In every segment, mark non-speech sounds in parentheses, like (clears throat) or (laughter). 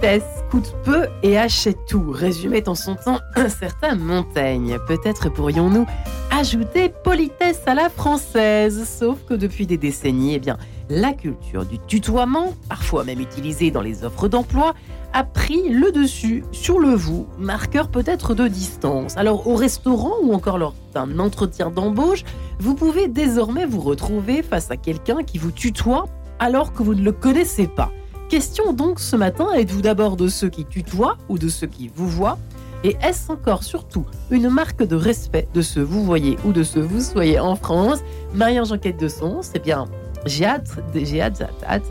politesse coûte peu et achète tout, résumait en son temps (clears throat) un certain Montaigne. Peut-être pourrions-nous ajouter politesse à la française, sauf que depuis des décennies, eh bien, la culture du tutoiement, parfois même utilisée dans les offres d'emploi, a pris le dessus sur le vous, marqueur peut-être de distance. Alors au restaurant ou encore lors d'un entretien d'embauche, vous pouvez désormais vous retrouver face à quelqu'un qui vous tutoie alors que vous ne le connaissez pas. Question donc ce matin, êtes-vous d'abord de ceux qui tutoient ou de ceux qui vous voient? Et est-ce encore surtout une marque de respect de ce vous voyez ou de ce vous soyez en France? Marie-Ange Enquête de son, c'est bien j'ai hâte, j'ai hâte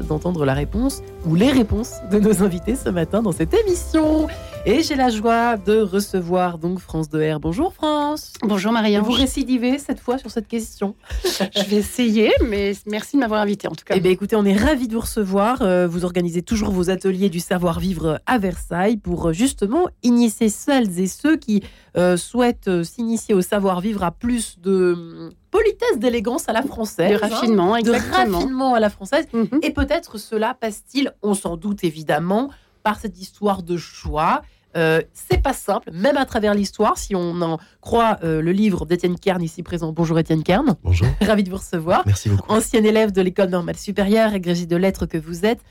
d'entendre la réponse ou les réponses de nos invités ce matin dans cette émission. Et j'ai la joie de recevoir donc France de R. Bonjour France. Bonjour Marianne. Vous récidivez cette fois sur cette question. Je vais essayer, mais merci de m'avoir invité en tout cas. Eh bien écoutez, on est ravis de vous recevoir. Euh, vous organisez toujours vos ateliers du savoir-vivre à Versailles pour euh, justement initier celles et ceux qui euh, souhaitent s'initier au savoir-vivre à plus de hum, politesse, d'élégance à la française. De raffinement, hein, exactement. De raffinement à la française. Mhm. Et peut-être cela passe-t-il, on s'en doute évidemment, par cette histoire de choix euh, c'est pas simple, même à travers l'histoire, si on en croit euh, le livre d'Étienne Kern ici présent. Bonjour Étienne Kern. Bonjour. (laughs) Ravi de vous recevoir. Merci beaucoup. Ancien élève de l'école normale supérieure, agrégé de lettres que vous êtes.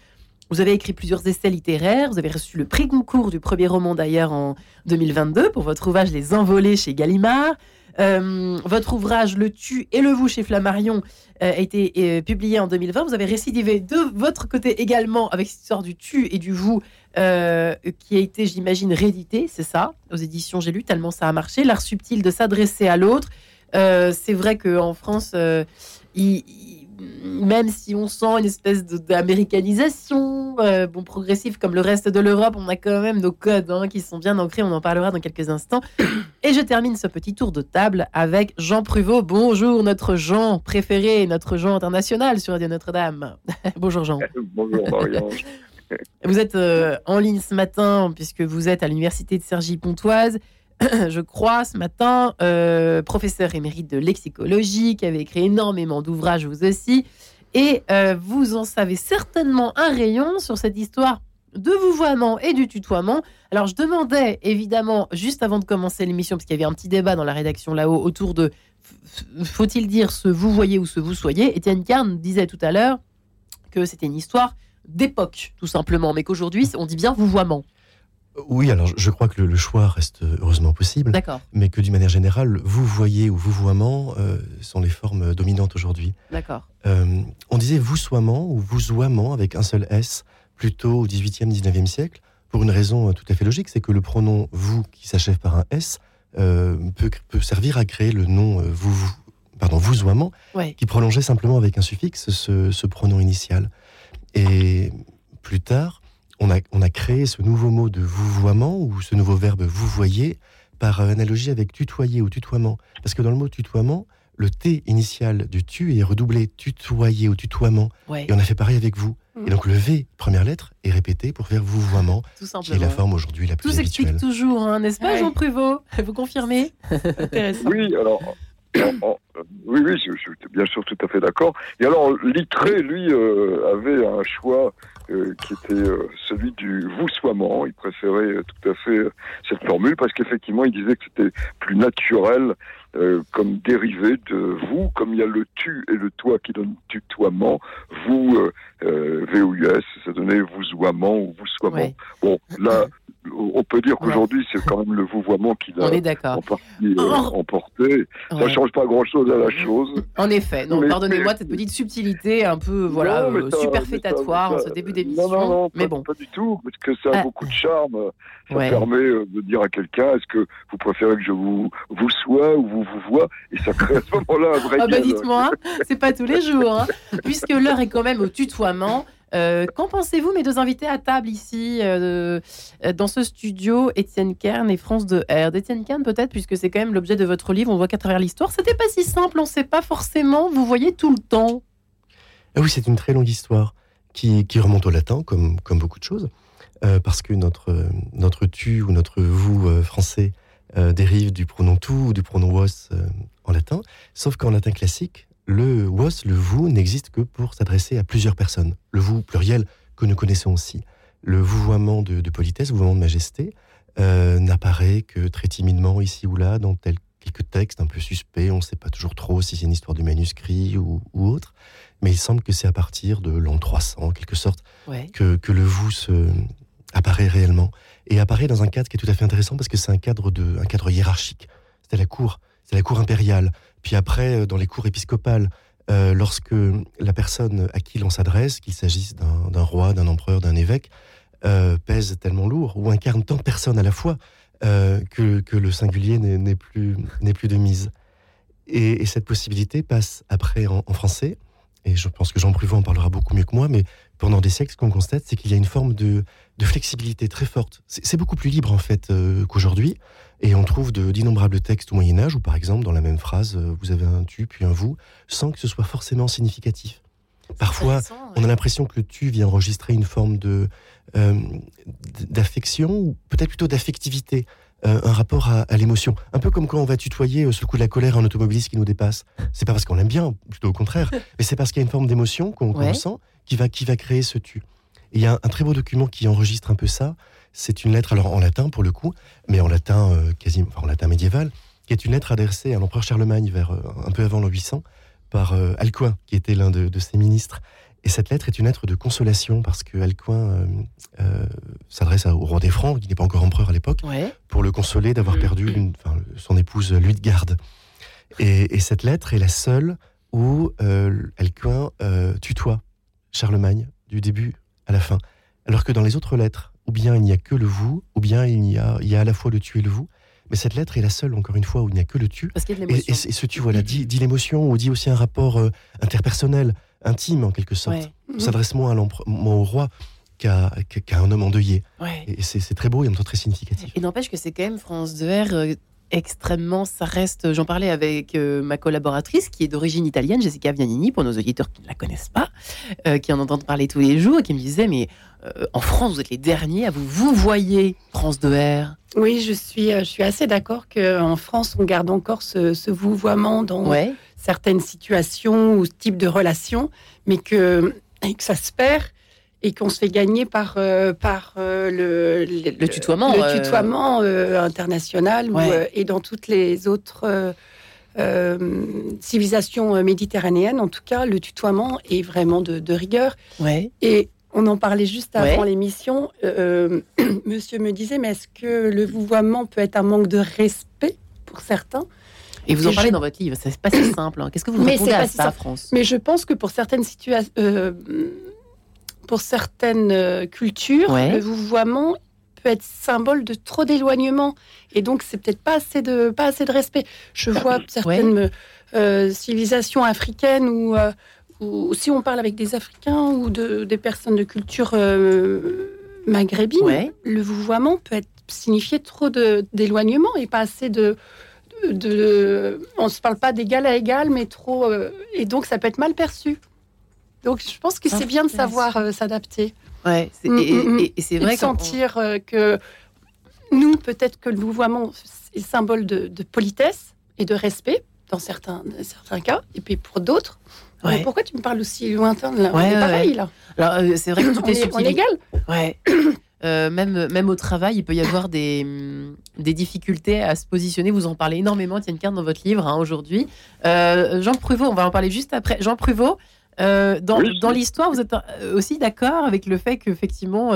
Vous avez écrit plusieurs essais littéraires. Vous avez reçu le prix Goncourt du premier roman d'ailleurs en 2022 pour votre ouvrage Les Envolés chez Gallimard. Euh, votre ouvrage Le Tu et le Vous chez Flammarion euh, a été euh, publié en 2020. Vous avez récidivé de votre côté également avec cette histoire du Tu et du Vous qui a été, j'imagine, réédité, c'est ça, aux éditions J'ai lu, tellement ça a marché. L'art subtil de s'adresser à l'autre. c'est vrai qu'en France, il même si on sent une espèce d'américanisation, euh, bon, progressif comme le reste de l'Europe, on a quand même nos codes hein, qui sont bien ancrés, on en parlera dans quelques instants. (coughs) Et je termine ce petit tour de table avec Jean Pruvot. Bonjour, notre Jean préféré, notre Jean international sur Radio Notre-Dame. (laughs) Bonjour Jean. (laughs) Bonjour Marianne. (laughs) Vous êtes euh, en ligne ce matin puisque vous êtes à l'université de Cergy-Pontoise. (clears throat) je crois, ce matin, euh, professeur émérite de lexicologie, qui avait écrit énormément d'ouvrages, vous aussi. Et euh, vous en savez certainement un rayon sur cette histoire de vouvoiement et du tutoiement. Alors, je demandais, évidemment, juste avant de commencer l'émission, parce qu'il y avait un petit débat dans la rédaction là-haut autour de faut-il dire ce vous voyez ou ce vous soyez? Étienne Carne disait tout à l'heure que c'était une histoire d'époque, tout simplement, mais qu'aujourd'hui, on dit bien vouvoiement. Oui, alors je crois que le, choix reste heureusement possible. D'accord. Mais que d'une manière générale, vous voyez ou vous voiement euh, sont les formes dominantes aujourd'hui. D'accord. Euh, on disait vous soiement ou vous soiement avec un seul S plutôt au 18e, 19e siècle pour une raison euh, tout à fait logique, c'est que le pronom vous qui s'achève par un S peut, peut, servir à créer le nom vous, vous, pardon, vous qui prolongeait simplement avec un suffixe ce, ce pronom initial. Et plus tard, on a, créé ce nouveau mot de vouvoiement ou ce nouveau verbe vous voyez par analogie avec tutoyer ou tutoiement. Parce que dans le mot tutoiement, le T initial du tu est redoublé. Tutoyer ou tutoiement. Et on a fait pareil avec vous. Et donc le V, première lettre, est répété pour faire vouvoiement, qui est la forme aujourd'hui la plus Tout s'explique toujours, hein, n'est-ce pas Jean Prévost? Vous confirmez? (laughs) Oui, alors oui, oui, je, suis bien sûr tout à fait d'accord. Et alors, Littré, lui, euh, avait un choix euh, qui était euh, celui du voussoiement. Il préférait tout à fait cette formule parce qu'effectivement, il disait que c'était plus naturel comme dérivé de vous, comme il y a le tu et le toi qui donne tutoiement, vous, V-O-U-S, ça donnait vousoiement ou voussoiement. Bon, là, on peut dire qu'aujourd'hui, c'est quand même le vouvoiement qui l'a en partie euh, emporté. Ça ne change pas grand-chose à la chose. En effet. Donc, pardonnez-moi cette petite subtilité un peu voilà, euh, superfétatoire en ce début d'émission. Non, non, non, mais pas, bon. pas du tout, parce que ça a ah. beaucoup de charme. Ça permet euh, de dire à quelqu'un est-ce que vous préférez que je vous, vous sois ou vous vous vois Et ça crée à ce moment-là un vrai Ah bah dites-moi, c'est pas tous les jours. Hein. Puisque l'heure est quand même au tutoiement. Euh, qu'en pensez-vous, mes deux invités à table ici, euh, euh, dans ce studio, Étienne Kern et France de R? Étienne Kern, peut-être, puisque c'est quand même l'objet de votre livre, on voit qu'à travers l'histoire, c'était pas si simple, on ne sait pas forcément, vous voyez tout le temps. Ah oui, c'est une très longue histoire qui, remonte au latin, comme, comme beaucoup de choses, parce que notre, notre tu ou notre vous français dérive du pronom tu ou du pronom was en latin, sauf qu'en latin classique, le was, le vous, n'existe que pour s'adresser à plusieurs personnes. Le vous pluriel que nous connaissons aussi. le vouvoiement de, de politesse, vouvoiement de majesté, euh, n'apparaît que très timidement ici ou là dans tel, quelques textes un peu suspects. On ne sait pas toujours trop si c'est une histoire de manuscrit ou, ou autre. Mais il semble que c'est à partir de l'an 300, en quelque sorte, Ouais. que, que le vous se, apparaît réellement. Et apparaît dans un cadre qui est tout à fait intéressant parce que c'est un cadre, de, un cadre hiérarchique. C'était la cour, c'est la cour impériale. Puis après, euh, dans les cours épiscopales, euh, lorsque la personne à qui l'on s'adresse, qu'il s'agisse d'un roi, d'un empereur, d'un évêque, euh, pèse tellement lourd ou incarne tant de personnes à la fois que, que le singulier n'est plus, plus de mise. Et, et cette possibilité passe après en français, et je pense que Jean Pruvot en parlera beaucoup mieux que moi, mais pendant des siècles, ce qu'on constate, c'est qu'il y a une forme de, de flexibilité très forte. C'est beaucoup plus libre en fait euh, qu'aujourd'hui, et on trouve d'innombrables textes au Moyen Âge où, par exemple, dans la même phrase, euh, vous avez un tu puis un vous, sans que ce soit forcément significatif. Parfois, on a l'impression que le tu vient enregistrer une forme de euh, d'affection ou peut-être plutôt d'affectivité, euh, un rapport à, à l'émotion. Un peu comme quand on va tutoyer euh, sous le coup de la colère un automobiliste qui nous dépasse. C'est pas parce qu'on l'aime bien, plutôt au contraire, (laughs) mais c'est parce qu'il y a une forme d'émotion qu'on Ouais. ressent qui va qui va créer ce tu. Et il y a un, un très beau document qui enregistre un peu ça. C'est une lettre, alors en latin pour le coup, mais en latin euh, enfin, en latin médiéval, qui est une lettre adressée à l'empereur Charlemagne vers euh, un peu avant l'an 800 par euh, Alcuin, qui était l'un de, de ses ministres. Et cette lettre est une lettre de consolation parce que Alcuin euh, euh, s'adresse au roi des Francs, qui n'est pas encore empereur à l'époque, Ouais. pour le consoler d'avoir perdu une- enfin, son épouse Luitgarde. Et, et cette lettre est la seule où euh, Alcuin euh, tutoie Charlemagne du début à la fin. Alors que dans les autres lettres, ou bien il n'y a que le vous, ou bien il y a, il y a à la fois le tu et le vous. Mais cette lettre est la seule, encore une fois, où il n'y a que le tu. Parce qu'il y a de Et, et, et ce tu, voilà, dit, dit l'émotion, ou dit aussi un rapport euh, interpersonnel, intime en quelque sorte. Ouais. On s'adresse moins, à l'empre- moins au roi qu'à un homme endeuillé. Ouais. Et c'est très beau et en même temps très significatif. Et n'empêche que c'est quand même France 2R euh, extrêmement, ça reste. J'en parlais avec euh, ma collaboratrice qui est d'origine italienne, Jessica Vianini, pour nos auditeurs qui ne la connaissent pas, euh, qui en entendent parler tous les jours, et qui me disait mais euh, en France vous êtes les derniers à vous vous voyez France 2R. Oui, je suis, euh, je suis assez d'accord qu'en France, on garde encore ce, ce vouvoiement dans Ouais. Certaines situations ou types de relations, mais que, et que ça se perd et qu'on se fait gagner par, euh, par euh, le, Le tutoiement, le euh. tutoiement, international Ouais. et dans toutes les autres civilisations méditerranéennes. En tout cas, le tutoiement est vraiment de, de rigueur. Ouais. Et on en parlait juste avant Ouais. l'émission. euh, (clears throat) monsieur me disait, mais est-ce que le vouvoiement peut être un manque de respect pour certains? Et vous en parlez je- dans votre livre, c'est pas si simple. hein. Qu'est-ce que vous Mais répondez à pas ça. France? Mais je pense que pour certaines situations, pour certaines euh, cultures, Ouais. le vouvoiement peut être symbole de trop d'éloignement. Et donc, c'est peut-être pas assez de, pas assez de respect. Je vois certaines euh, civilisations africaines où, euh, où, si on parle avec des Africains ou de, des personnes de culture euh, maghrébine, Ouais. le vouvoiement peut être signifier trop d'éloignement et pas assez de, de, on se parle pas d'égal à égal, mais trop euh, et donc ça peut être mal perçu. Donc je pense que Ah, c'est bien de savoir euh, s'adapter Ouais. c'est- Mm, et, mm, mm. et- et c'est vrai sentir euh, que nous peut-être que le vouvoiement est symbole de, de politesse et de respect dans certains, dans certains cas, et puis pour d'autres. Ouais. Pourquoi tu me parles aussi lointain là? On Ouais, est ouais, pareil ouais. là. Alors, euh, c'est vrai que toutes On les est, on est égal. Ouais. (clears throat) Euh, même, même au travail, il peut y avoir des, hum, des difficultés à se positionner. Vous en parlez énormément, Tienne Carte, dans votre livre hein, aujourd'hui. Euh, Jean Pruvot, on va en parler juste après. Jean Pruvot, euh, dans, Oui, dans l'histoire, vous êtes aussi d'accord avec le fait qu'effectivement,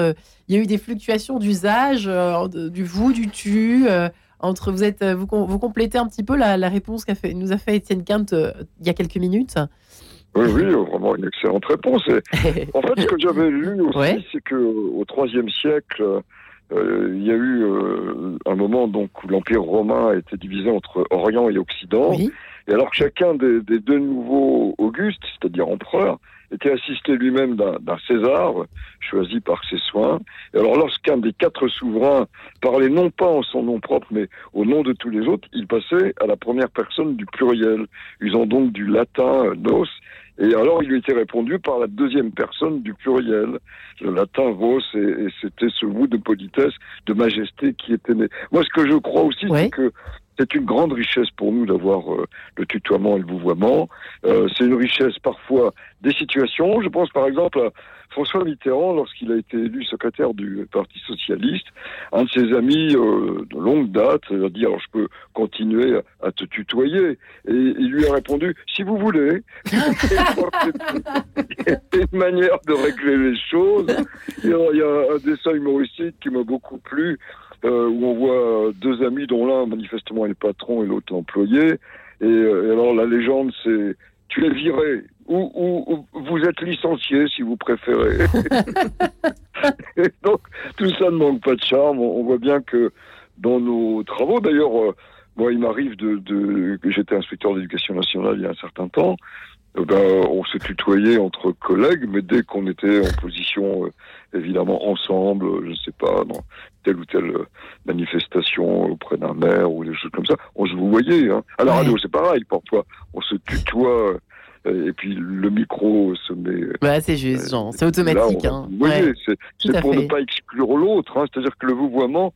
il y a eu des fluctuations d'usage, du vous, du tu. entre vous êtes, vous, com- vous complétez un petit peu la, la réponse qu'a fait, nous a fait Étienne Quint euh, il y a quelques minutes. Oui, oui, euh, vraiment une excellente réponse. Et (laughs) en fait, ce que j'avais lu aussi, Ouais. c'est que au IIIe siècle, euh, il y a eu euh, un moment donc où l'Empire romain a été divisé entre Orient et Occident. oui. Et alors que chacun des, des deux nouveaux Augustes, c'est-à-dire empereurs, était assisté lui-même d'un César choisi par ses soins. Et alors lorsqu'un des quatre souverains parlait non pas en son nom propre, mais au nom de tous les autres, il passait à la première personne du pluriel, usant donc du latin euh, nos. Et alors il lui était répondu par la deuxième personne du pluriel, le latin vos, et, et c'était ce vous de politesse, de majesté qui était né. Moi, ce que je crois aussi, c'est que c'est une grande richesse pour nous d'avoir le tutoiement et le vouvoiement. c'est une richesse parfois des situations. Je pense par exemple à François Mitterrand, lorsqu'il a été élu secrétaire du Parti socialiste, un de ses amis euh, de longue date a dit alors je peux continuer à te tutoyer et il lui a répondu si vous voulez. (laughs) Il y a une manière de régler les choses. Il y a un dessin humoristique qui m'a beaucoup plu. Euh, où on voit deux amis dont l'un manifestement est le patron et l'autre l'employé. Et, euh, et alors la légende c'est tu es viré ou, vous êtes licencié si vous préférez. (laughs) donc tout ça ne manque pas de charme. On, voit bien que dans nos travaux, d'ailleurs, euh, moi il m'arrive de, de que j'étais inspecteur d'éducation nationale il y a un certain temps. Eh ben, on se tutoyait entre collègues, mais dès qu'on était en position, euh, évidemment, ensemble, je ne sais pas, dans telle ou telle manifestation auprès d'un maire ou des choses comme ça, on se voyait. Hein. À la radio, c'est pareil, parfois, on se tutoie euh, et puis le micro se met. Ouais, c'est juste, euh, c'est automatique. hein. Vous voyez, c'est pour ne pas exclure l'autre. Hein. C'est-à-dire que le vouvoiement,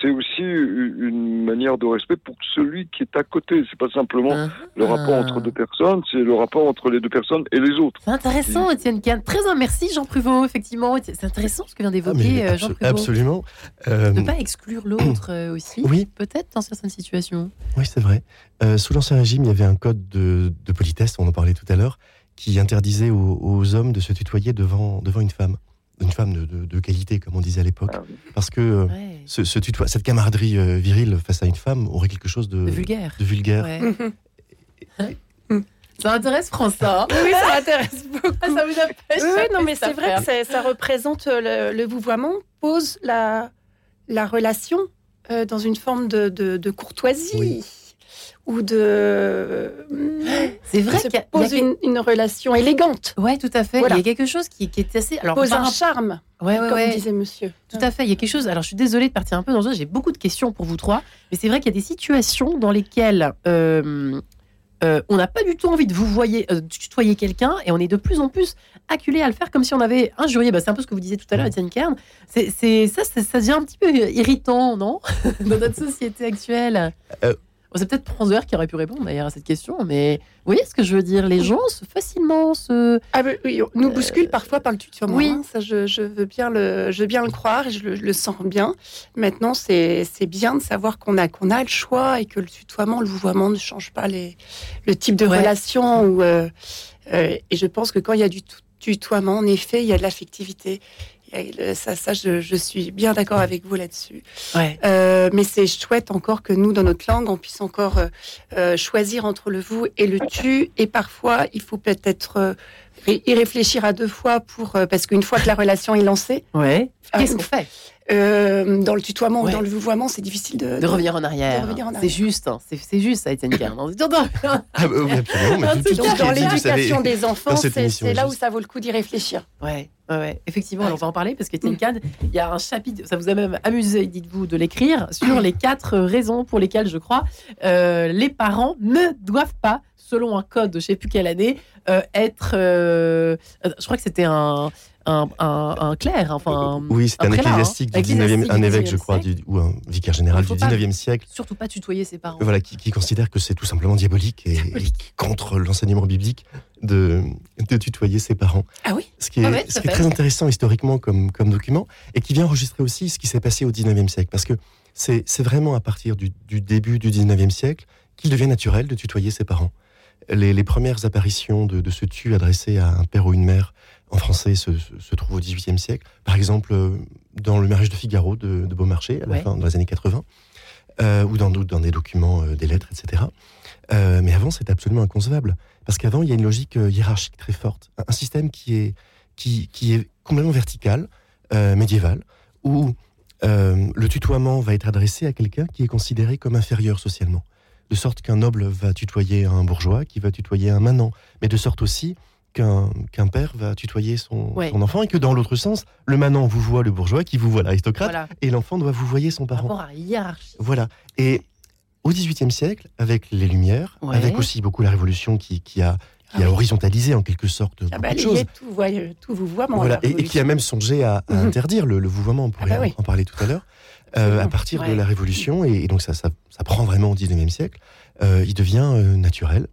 c'est aussi une manière de respect pour celui qui est à côté. C'est pas simplement ah. le rapport entre deux personnes, c'est le rapport entre les deux personnes et les autres. C'est intéressant, Étienne Kahn. Très merci, Jean Pruvot, effectivement. C'est intéressant ce que vient d'évoquer ah, euh, Jean Pruvot. Absolument. Euh... Ne pas exclure l'autre euh, aussi, oui. peut-être dans certaines situations. Oui, c'est vrai. Euh, sous l'Ancien Régime, il y avait un code de, politesse, on en parlait tout à l'heure, qui interdisait aux, aux, hommes de se tutoyer devant, devant une femme une femme de, qualité, comme on disait à l'époque. Ah Parce que euh, ce, cette camaraderie euh, virile face à une femme aurait quelque chose de, vulgaire. De vulgaire. ça intéresse François. (laughs) oui, ça m'intéresse beaucoup. (laughs) Ah, ça vous a Oui, non, mais c'est vrai que ça représente euh, le, vouvoiement, pose la, la relation dans une forme de, courtoisie ou de. C'est vrai qu'il pose une, une, relation élégante. Ouais, tout à fait. Il y a quelque chose qui, qui est assez. Alors, pose un charme. Ouais, ouais, comme disait monsieur. Tout à fait. Il y a quelque chose. Alors, je suis désolée de partir un peu dans ça. J'ai beaucoup de questions pour vous trois. Mais c'est vrai qu'il y a des situations dans lesquelles. Euh, euh, on n'a pas du tout envie de vous voyer, euh, tutoyer quelqu'un et on est de plus en plus acculé à le faire comme si on avait injurié. Bah, c'est un peu ce que vous disiez tout à l'heure, Étienne Kern. C'est, ça, ça devient un petit peu irritant, non (laughs) Dans notre société actuelle? C'est peut-être François qui aurait pu répondre d'ailleurs à cette question, mais vous voyez ce que je veux dire? Les gens se facilement se. Ah, oui, nous euh, bousculent parfois par le tutoiement. Oui, hein. ça je, veux bien le, je veux bien le croire et je le, sens bien. Maintenant, c'est bien de savoir qu'on a, qu'on a le choix et que le tutoiement, le vouvoiement ne change pas les, le type de relation. Euh, euh, et je pense que quand il y a du tutoiement, en effet, il y a de l'affectivité ça, ça je, suis bien d'accord avec vous là-dessus. Euh, mais c'est chouette encore que nous, dans notre langue, on puisse encore euh, euh, choisir entre le vous et le tu. Et parfois, il faut peut-être y réfléchir à deux fois pour parce qu'une fois que la relation est lancée, ouais. qu'est-ce qu'on fait? Euh, dans le tutoiement ou dans le vouvoiement, c'est difficile de, de, revenir en arrière. C'est juste, hein. c'est juste ça, Étienne Kern. (laughs) ah, dans l'éducation des enfants, c'est là où ça vaut le coup d'y réfléchir. Ouais, ouais, effectivement, on va en parler parce qu'Étienne Kern, il y a un chapitre, ça vous a même amusé, dites-vous, de l'écrire sur les quatre raisons pour lesquelles, je crois, euh, les parents ne doivent pas selon un code de je sais plus quelle année, euh, être. je crois que c'était un, un, un, clerc, enfin. oui, c'est un, ecclésiastique du 19e, un évêque, je crois, du, ou un vicaire général du 19e siècle. Surtout pas tutoyer ses parents. Voilà, qui, considère que c'est tout simplement diabolique et, contre l'enseignement biblique de, de, tutoyer ses parents. Ah oui Ce qui est, ah ce qui est très intéressant historiquement comme, comme document et qui vient enregistrer aussi ce qui s'est passé au 19e siècle. Parce que c'est vraiment à partir du, du début du 19e siècle qu'il devient naturel de tutoyer ses parents. Les, les, premières apparitions de, de, ce tu adressé à un père ou une mère en français se, se, trouve au XVIIIe siècle. Par exemple, euh, dans le mariage de Figaro de, Beaumarchais, à la fin, dans les années 80, euh, ou dans, dans, des documents, euh, des lettres, etc. mais avant, c'était absolument inconcevable. Parce qu'avant, il y a une logique hiérarchique très forte. Un, système qui est, qui, qui, est complètement vertical, médiéval, où le tutoiement va être adressé à quelqu'un qui est considéré comme inférieur socialement. De sorte qu'un noble va tutoyer un bourgeois, qui va tutoyer un manant. Mais de sorte aussi qu'un père va tutoyer son, enfant et que dans l'autre sens, le manant vous voit le bourgeois qui vous voit l'aristocrate et l'enfant doit vous voyer son parent. Rapport à hiérarchie. Voilà. Et au XVIIIe siècle, avec les Lumières, avec aussi beaucoup la Révolution qui, qui a qui a ah horizontalisé en quelque sorte ah bah, Tout, tout vous voit, voilà, et, qui a même songé à, mhm. interdire le, le vouvoiement, on pourrait ah bah en, parler tout à l'heure. à partir de la Révolution, et, donc ça, ça, prend vraiment au 19e siècle, il devient naturel.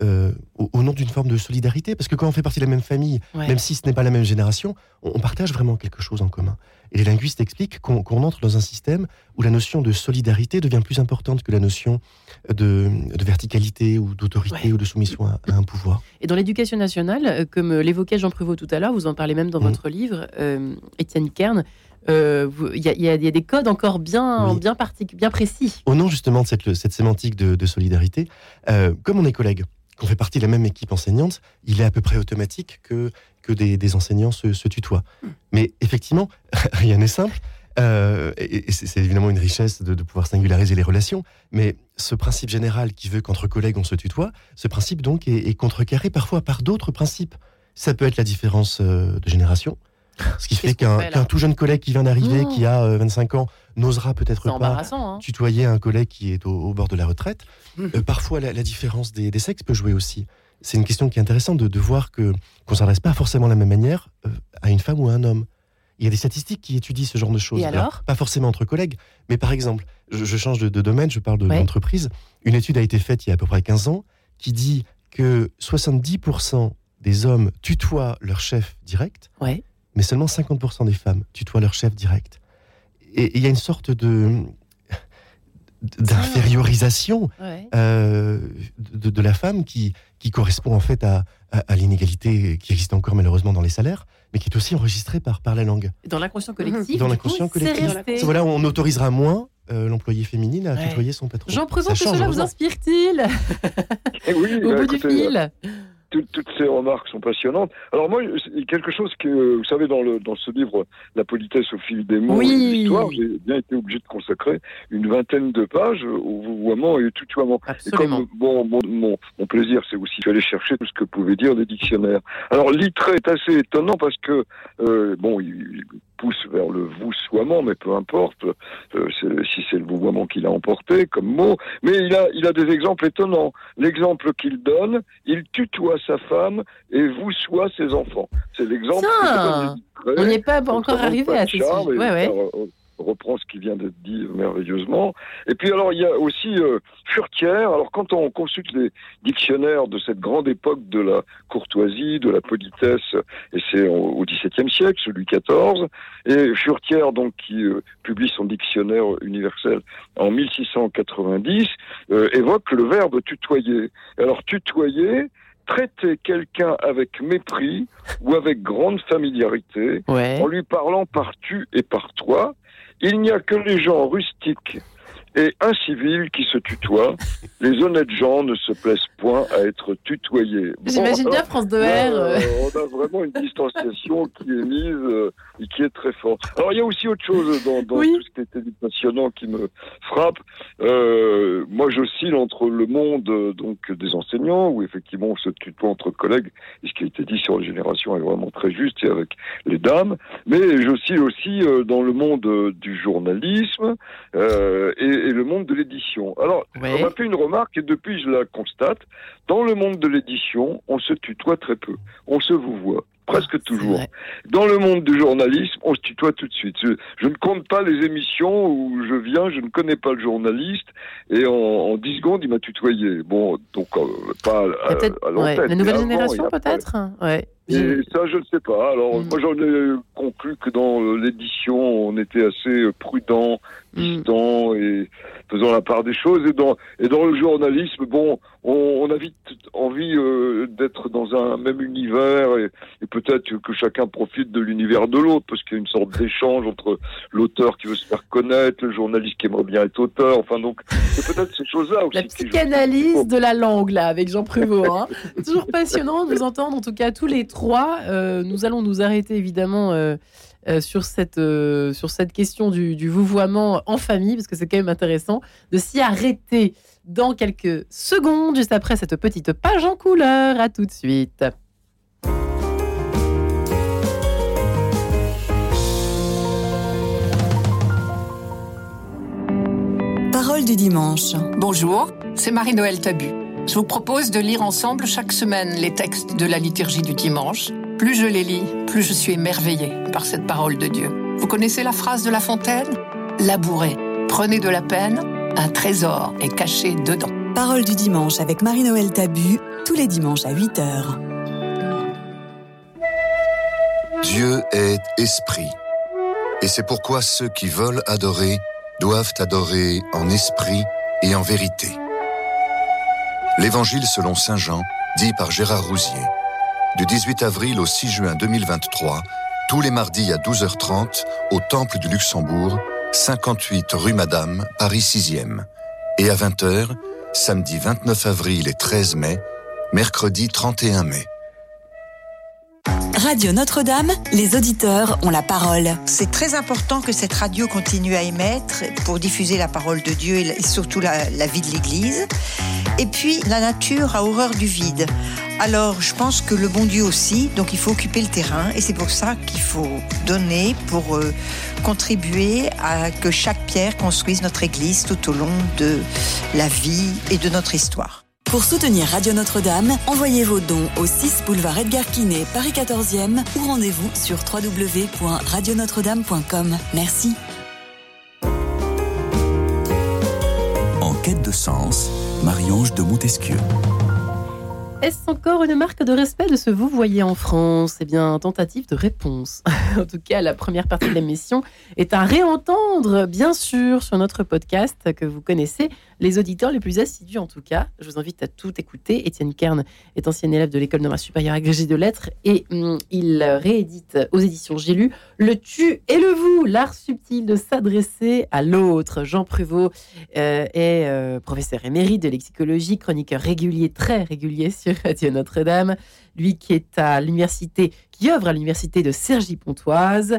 Au, nom d'une forme de solidarité, parce que quand on fait partie de la même famille, même si ce n'est pas la même génération, on, partage vraiment quelque chose en commun. Et les linguistes expliquent qu'on entre dans un système où la notion de solidarité devient plus importante que la notion de, verticalité ou d'autorité ou de soumission à, un pouvoir. Et dans l'éducation nationale, euh, comme euh, l'évoquait Jean Prévost tout à l'heure, vous en parlez même dans mmh. votre livre, euh, Étienne Kern, il y, a des codes encore bien, bien, bien précis. Au nom justement de cette, cette sémantique de, solidarité, comme on est collègues, qu'on fait partie de la même équipe enseignante, il est à peu près automatique que, que des, enseignants se, se tutoient. Mmh. Mais effectivement, (laughs) rien n'est simple. Euh, et, c'est évidemment une richesse de, pouvoir singulariser les relations, mais ce principe général qui veut qu'entre collègues on se tutoie, ce principe donc est, contrecarré parfois par d'autres principes. Ça peut être la différence euh, de génération, (laughs) ce qui fait qu'un tout jeune collègue qui vient d'arriver, qui a 25 euh, ans, n'osera peut-être pas hein. tutoyer un collègue qui est au, bord de la retraite. Mmh. parfois, la, différence des, sexes peut jouer aussi. C'est une question qui est intéressante de, voir que qu'on s'adresse pas forcément de la même manière à une femme ou à un homme. Il y a des statistiques qui étudient ce genre de choses. Pas forcément entre collègues, mais par exemple, je, change de, domaine, je parle de l'entreprise. Une étude a été faite il y a à peu près 15 ans qui dit que 70% des hommes tutoient leur chef direct, mais seulement 50% des femmes tutoient leur chef direct. Et il y a une sorte de d'infériorisation euh, de, la femme qui, qui correspond en fait à, à, l'inégalité qui existe encore malheureusement dans les salaires, mais qui est aussi enregistrée par, par la langue. Dans l'inconscient collectif. Dans l'inconscient collectif. Voilà, on autorisera moins euh, l'employé féminine à tutoyer son patron. Jean Présent, que cela vous inspire-t-il? Eh oui, Au bah, bout du fil toutes ces remarques sont passionnantes. Alors moi, quelque chose que, vous savez, dans, le, dans ce livre, La politesse au fil des mots oui. l'histoire, j'ai bien été obligé de consacrer une vingtaine de pages au vouvoiement et au tutoiement. Et comme, bon, mon, mon, plaisir, c'est aussi d'aller chercher tout ce que pouvaient dire les dictionnaires. Alors, l'itré est assez étonnant parce que, euh, bon, il, pousse vers le voussoiement, mais peu importe euh, si c'est le vouvoiement qu'il a emporté comme mot. Mais il a, il a des exemples étonnants. L'exemple qu'il donne, il tutoie sa femme et voussoie ses enfants. C'est l'exemple. On n'est pas encore arrivé à ce ouais, ouais reprend ce qui vient d'être dit merveilleusement. Et puis alors il y a aussi euh, Furtière. Alors quand on consulte les dictionnaires de cette grande époque de la courtoisie, de la politesse, et c'est au XVIIe siècle, celui XIV, et Furtière donc qui euh, publie son dictionnaire universel en 1690 euh, évoque le verbe tutoyer. Alors tutoyer, traiter quelqu'un avec mépris ou avec grande familiarité, en lui parlant par tu et par toi, il n'y a que les gens rustiques et incivils qui se tutoient. Les honnêtes gens ne se plaisent point à être tutoyés. J'imagine bien (laughs) France 2 R. Euh, on a vraiment une distanciation qui est mise euh, et qui est très forte. Alors il y a aussi autre chose dans, tout ce qui était passionnant qui me frappe. Euh, moi j'oscille entre le monde donc des enseignants où effectivement on se tutoie entre collègues et ce qui a été dit sur les générations est vraiment très juste et avec les dames. Mais j'oscille aussi dans le monde du journalisme et et le monde de l'édition. Alors, on m'a fait une remarque et depuis je la constate. Dans le monde de l'édition, on se tutoie très peu. On se vous voit presque toujours. Dans le monde du journalisme, on se tutoie tout de suite. Je, ne compte pas les émissions où je viens, je ne connais pas le journaliste, et en, 10 secondes, il m'a tutoyé. Bon, donc euh, pas à, à l'antenne. La nouvelle génération, peut-être ouais. Et ça, je ne sais pas. Alors, mm. moi, j'en ai conclu que dans l'édition, on était assez prudent, mm. distant et faisant la part des choses. Et dans, et dans le journalisme, bon, on, a vite envie euh, d'être dans un même univers et, peut-être que chacun profite de l'univers de l'autre parce qu'il y a une sorte d'échange entre l'auteur qui veut se faire connaître, le journaliste qui aimerait bien être auteur. Enfin, donc, c'est peut-être ces choses-là aussi. La psychanalyse de la langue, là, avec Jean Prévost. Hein. Toujours passionnant de vous entendre, en tout cas, tous les trois. Euh, nous allons nous arrêter, évidemment. Euh, sur, cette, sur cette question du, du vouvoiement en famille, parce que c'est quand même intéressant de s'y arrêter dans quelques secondes, juste après cette petite page en couleur. À tout de suite. Parole du dimanche. Bonjour, c'est Marie-Noël Tabu. Je vous propose de lire ensemble chaque semaine les textes de la liturgie du dimanche. Plus je les lis, plus je suis émerveillée par cette parole de Dieu. Vous connaissez la phrase de La Fontaine? Labourez, prenez de la peine, un trésor est caché dedans. Parole du dimanche avec Marie-Noël Tabu, tous les dimanches à 8h. Dieu est esprit. Et c'est pourquoi ceux qui veulent adorer doivent adorer en esprit et en vérité. L'Évangile selon Saint Jean, dit par Gérard Rousier. Du 18 avril au 6 juin 2023, tous les mardis à 12h30, au Temple du Luxembourg, 58 rue Madame, Paris 6e. Et à 20h, samedi 29 avril et 13 mai, mercredi 31 mai. Radio Notre-Dame, les auditeurs ont la parole. C'est très important que cette radio continue à émettre pour diffuser la parole de Dieu et surtout la, vie de l'Église. Et puis, la nature a horreur du vide. Alors, je pense que le bon Dieu aussi, donc il faut occuper le terrain et c'est pour ça qu'il faut donner pour euh, contribuer à que chaque pierre construise notre Église tout au long de la vie et de notre histoire. Pour soutenir Radio Notre-Dame, envoyez vos dons au 6 boulevard Edgar Quinet, Paris 14e ou rendez-vous sur www.radionotre-dame.com. Merci. En quête de sens, Marie-Ange de Montesquieu. Est-ce encore une marque de respect de ce vous voyez en France? Eh bien, tentative de réponse. (laughs) en tout cas, la première partie de l'émission est à réentendre, bien sûr, sur notre podcast que vous connaissez, les auditeurs les plus assidus en tout cas. Je vous invite à tout écouter. Étienne Kern est ancien élève de l'école normale supérieure agrégée de lettres et hum, il réédite aux éditions J'ai lu Le tu et le vous, l'art subtil de s'adresser à l'autre. Jean Prévost euh, est euh, professeur émérite de lexicologie, chroniqueur régulier, très régulier sur Radio Notre-Dame. Lui qui est à l'université, qui œuvre à l'université de Cergy-Pontoise.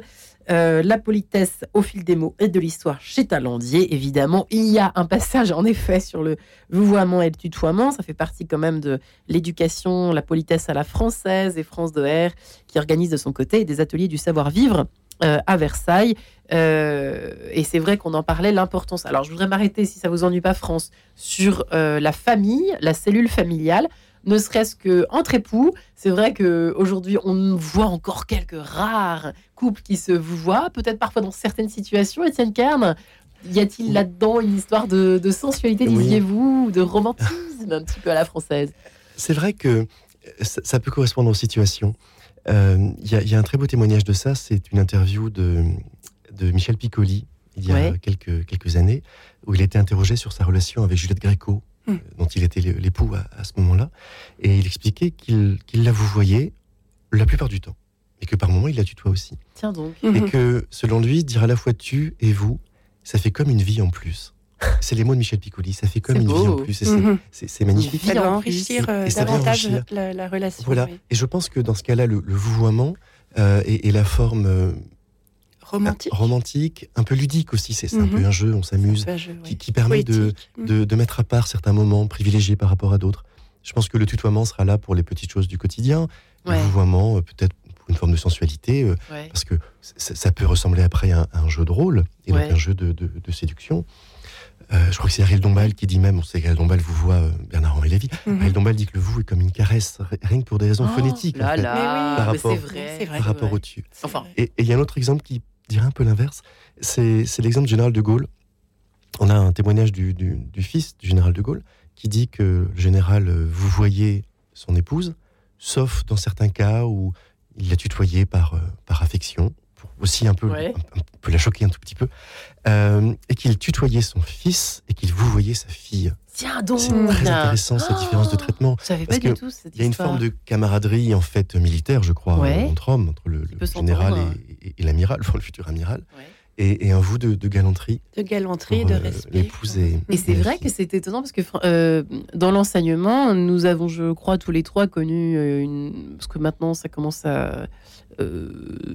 Euh, la politesse au fil des mots et de l'histoire chez Talandier, évidemment. Il y a un passage, en effet, sur le vouvoiement et le tutoiement. Ça fait partie quand même de l'éducation, la politesse à la française et France de R, qui organise de son côté des ateliers du savoir-vivre euh, à Versailles. Euh, et c'est vrai qu'on en parlait, l'importance. Alors, je voudrais m'arrêter, si ça vous ennuie pas, France, sur la famille, la cellule familiale ne serait-ce que entre époux. C'est vrai qu'aujourd'hui, on voit encore quelques rares couples qui se voient, peut-être parfois dans certaines situations. Étienne Kern, y a-t-il là-dedans une histoire de, de sensualité, Oui. disiez-vous, ou de romantisme un petit peu à la française? C'est vrai que ça, ça peut correspondre aux situations. Euh, Il y, a- il y a un très beau témoignage de ça. C'est une interview de, de Michel Piccoli, il y a Ouais. quelques, quelques années, où il a été interrogé sur sa relation avec Juliette Gréco, Hmm. euh, dont il était l'é- l'époux à, à ce moment-là. Et il expliquait qu'il qu'il la vous voyait la plupart du temps. Et que par moments, il la tutoie aussi. Tiens donc. Et Mhm. que, selon lui, dire à la fois tu et vous, ça fait comme une vie en plus. (laughs) C'est les mots de Michel Piccoli, ça fait comme une vie en plus. Et c'est- magnifique. Ça enrichir et- euh, et ça vient davantage enrichir. la, la relation. Voilà. oui. Et je pense que dans ce cas-là, le, le vouvoiement euh, est la forme euh, Romantique. romantique, un peu ludique aussi. C'est c'est un Mhm. peu un jeu, on s'amuse, qui, permet de, Poétique. de, de mettre à part certains moments privilégiés par rapport à d'autres. Je pense que le tutoiement sera là pour les petites choses du quotidien. Ouais. Le vouvoiement, euh, peut-être pour une forme de sensualité, euh, Ouais. parce que ça, peut ressembler après à un, à un jeu de rôle, et donc un jeu de, de- de séduction. Euh, je crois que c'est Ariel Dombal qui dit même, on sait qu'Ariel Dombal vous voit euh, Bernard-Henri Lévy, Mhm. Ariel Dombal dit que le vous est comme une caresse, ri- rien que pour des raisons Oh phonétiques, en fait, là. Par rapport- vrai. Par rapport au tu. Enfin, et il y a un autre exemple qui dirait un peu l'inverse, c'est l'exemple du général de Gaulle. On a un témoignage du, fils du général de Gaulle qui dit que le général euh, vous voyez son épouse, sauf dans certains cas où il l'a tutoyée par, euh, par affection, pour aussi un peu, Ouais. un, un peu la choquer un tout petit peu, euh, et qu'il tutoyait son fils et qu'il vous voyait sa fille. tiens donc. C'est très intéressant cette Oh, différence de traitement. Je savais pas du tout cette Il y a une forme de camaraderie en fait militaire, je crois, Ouais. euh, entre hommes, entre le, général s'entendre. et, et- et l'amiral, (laughs) enfin le futur amiral, Ouais. et, et un vous de, de galanterie De galanterie, pour de euh, respect. l'épouse et, Et c'est vrai que c'est étonnant parce que euh, dans l'enseignement, nous avons, je crois, tous les trois connu euh, une. Parce que maintenant, ça commence à. Euh,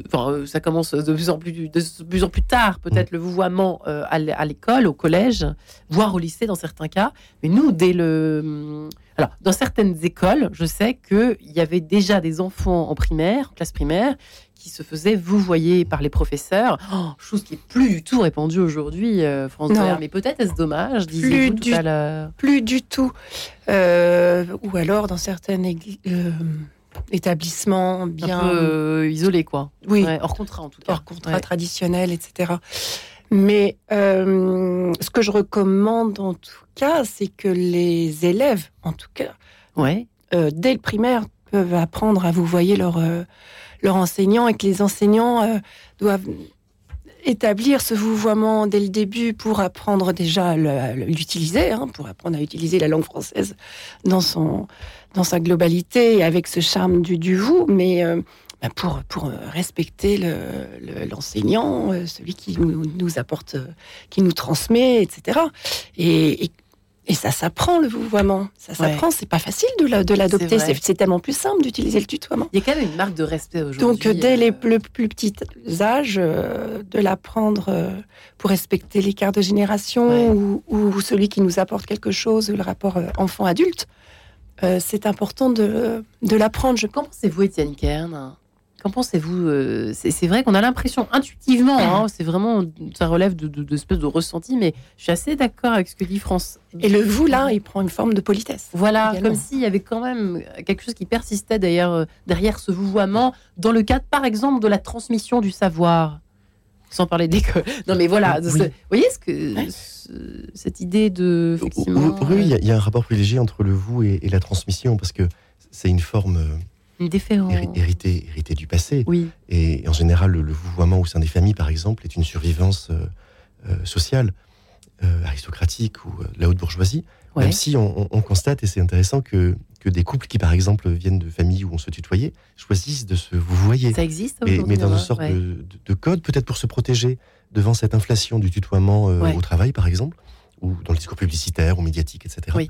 Enfin, ça commence de plus en plus, de plus, en plus tard, peut-être le vouvoiement euh, à l'école, au collège, voire au lycée dans certains cas. Mais nous, dès le. Alors, dans certaines écoles, je sais qu'il y avait déjà des enfants en primaire, en classe primaire, qui se faisaient vouvoyer par les professeurs, Oh, chose qui est plus du tout répandue aujourd'hui, euh. Vert. Mais peut-être est-ce dommage, Plus disiez-vous tout du- à l'heure. Plus du tout. Euh, ou alors dans certains égli- euh, établissements Un bien peu euh, isolé, quoi. oui, Ouais, hors contrat, en tout cas. hors contrat Ouais. traditionnel, etc. Mais euh, ce que je recommande en tout cas, c'est que les élèves, en tout cas, Ouais. euh, dès le primaire, peuvent apprendre à vous voyez leur, euh, leur enseignant et que les enseignants doivent établir ce vouvoiement dès le début pour apprendre déjà à l'utiliser, hein, pour apprendre à utiliser la langue française dans, son, dans sa globalité et avec ce charme du, du vous, mais euh, bah, pour, pour euh, respecter le- le- l'enseignant, euh, celui qui nous, nous apporte, qui nous transmet, etc. Et, et, et ça s'apprend le vouvoiement, ça Ouais. s'apprend, c'est pas facile de la- de l'adopter, c'est tellement plus simple d'utiliser le tutoiement. Il y a quand même une marque de respect aujourd'hui. Donc, dès les euh, le plus petits âges, euh, de l'apprendre euh, pour respecter l'écart de génération Ouais. ou, ou celui qui nous apporte quelque chose, ou le rapport enfant-adulte, euh, c'est important de, de l'apprendre. Je Qu'en pensez-vous, Étienne Kern? Qu'en pensez-vous euh, C'est vrai qu'on a l'impression intuitivement, hein, c'est vraiment, ça relève de, de, de espèce de ressenti, mais je suis assez d'accord avec ce que dit France. Et le vous, là, il prend une forme de politesse. Voilà, également. comme s'il y avait quand même quelque chose qui persistait derrière, euh, derrière ce vouvoiement, dans le cadre, par exemple, de la transmission du savoir. Sans parler d'école. (laughs) Non, mais voilà. Oui. ce- Vous voyez ce que, Ouais. ce- cette idée de. Effectivement, Oui, il y, euh, a- il y a un rapport privilégié entre le vous et, et la transmission, parce que c'est une forme euh, une déférence. héri- héritée, héritée du passé. Oui, Et en général, le, le vouvoiement au sein des familles, par exemple, est une survivance euh, euh, sociale, euh, aristocratique ou euh, de la haute bourgeoisie. ouais. Même si on, on- on constate, et c'est intéressant, que, que des couples qui, par exemple, viennent de familles où on se tutoyait, choisissent de se vouvoyer. ça existe Mais, mais dans une hein, sorte ouais. de, de- de code, peut-être pour se protéger devant cette inflation du tutoiement euh, Ouais. au travail, par exemple, ou dans le discours publicitaire ou médiatique, etc. Oui.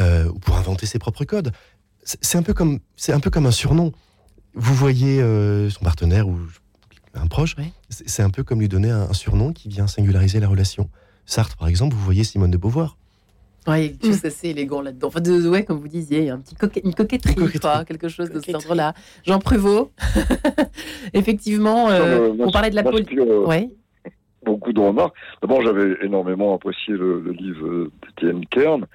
Euh, ou pour inventer ses propres codes. C'est un peu comme c'est un peu comme un surnom. Vous voyez euh, son partenaire ou un proche, c'est un peu comme lui donner un, un surnom qui vient singulariser la relation. Sartre, par exemple, vous voyez Simone de Beauvoir. A quelque chose d'assez élégant là-dedans. Enfin, de, ouais, comme vous disiez, il y a un petit coquet- une coquetterie, Une coquetterie. quoi, quelque chose de cet ordre-là. Jean Prévost, (laughs) effectivement, euh, moi, on parlait de la politique. m'inspire, euh, Ouais, beaucoup de remarques. D'abord, j'avais énormément apprécié le, le livre d'Étienne Kern.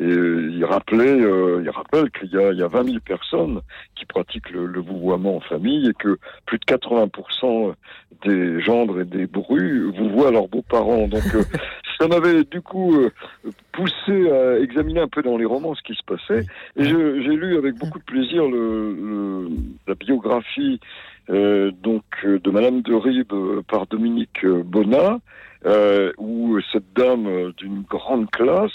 Et euh, il rappelait, euh, il rappelle qu'il y a, il y a 20 000 personnes qui pratiquent le, le vouvoiement en famille et que plus de 80% des gendres et des brus vouvoient leurs beaux-parents. Donc, euh, (laughs) ça m'avait du coup euh, poussé à examiner un peu dans les romans ce qui se passait. Et j'ai lu avec beaucoup de plaisir le, le- la biographie euh, donc euh, de Madame de Ribes euh, par Dominique Bonnat, euh, où cette dame d'une grande classe,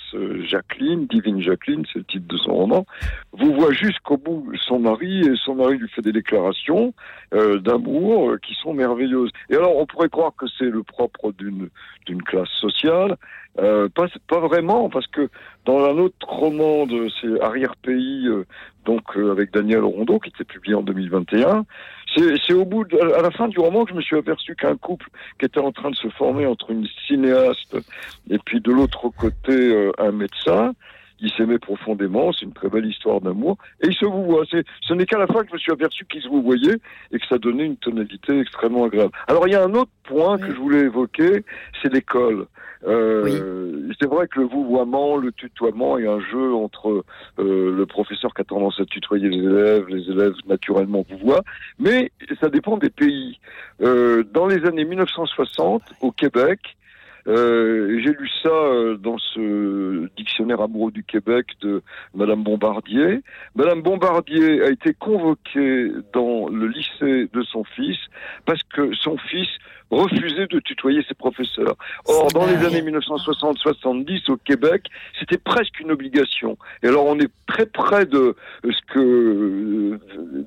Jacqueline, Divine Jacqueline, c'est le titre de son roman, vous voit jusqu'au bout son mari et son mari lui fait des déclarations euh, d'amour qui sont merveilleuses. Et alors on pourrait croire que c'est le propre d'une d'une classe sociale, euh, pas pas vraiment parce que dans un autre roman de ces arrière-pays, euh, donc euh, avec Daniel Rondeau qui était publié en 2021, c'est c'est au bout de, à la fin du roman que je me suis aperçu qu'un couple qui était en train de se former entre une cinéaste et puis de l'autre côté euh, un médecin. Ils s'aimaient profondément, c'est une très belle histoire d'amour, et ils se vous voient. C'est- Ce n'est qu'à la fin que je me suis aperçu qu'ils se vous voyaient et que ça donnait une tonalité extrêmement agréable. Alors il y a un autre point que je voulais évoquer, c'est l'école. Euh, C'est vrai que le vouvoiement, le tutoiement est un jeu entre euh, le professeur qui a tendance à tutoyer les élèves, les élèves naturellement vous voient, mais ça dépend des pays. Euh, dans les années 1960, au Québec, euh, j'ai lu ça euh, dans ce dictionnaire amoureux du Québec de Madame Bombardier. Madame Bombardier a été convoquée dans le lycée de son fils parce que son fils refusait de tutoyer ses professeurs. Or, dans les années 1960-70 au Québec, c'était presque une obligation. Et alors, on est très près de ce que euh,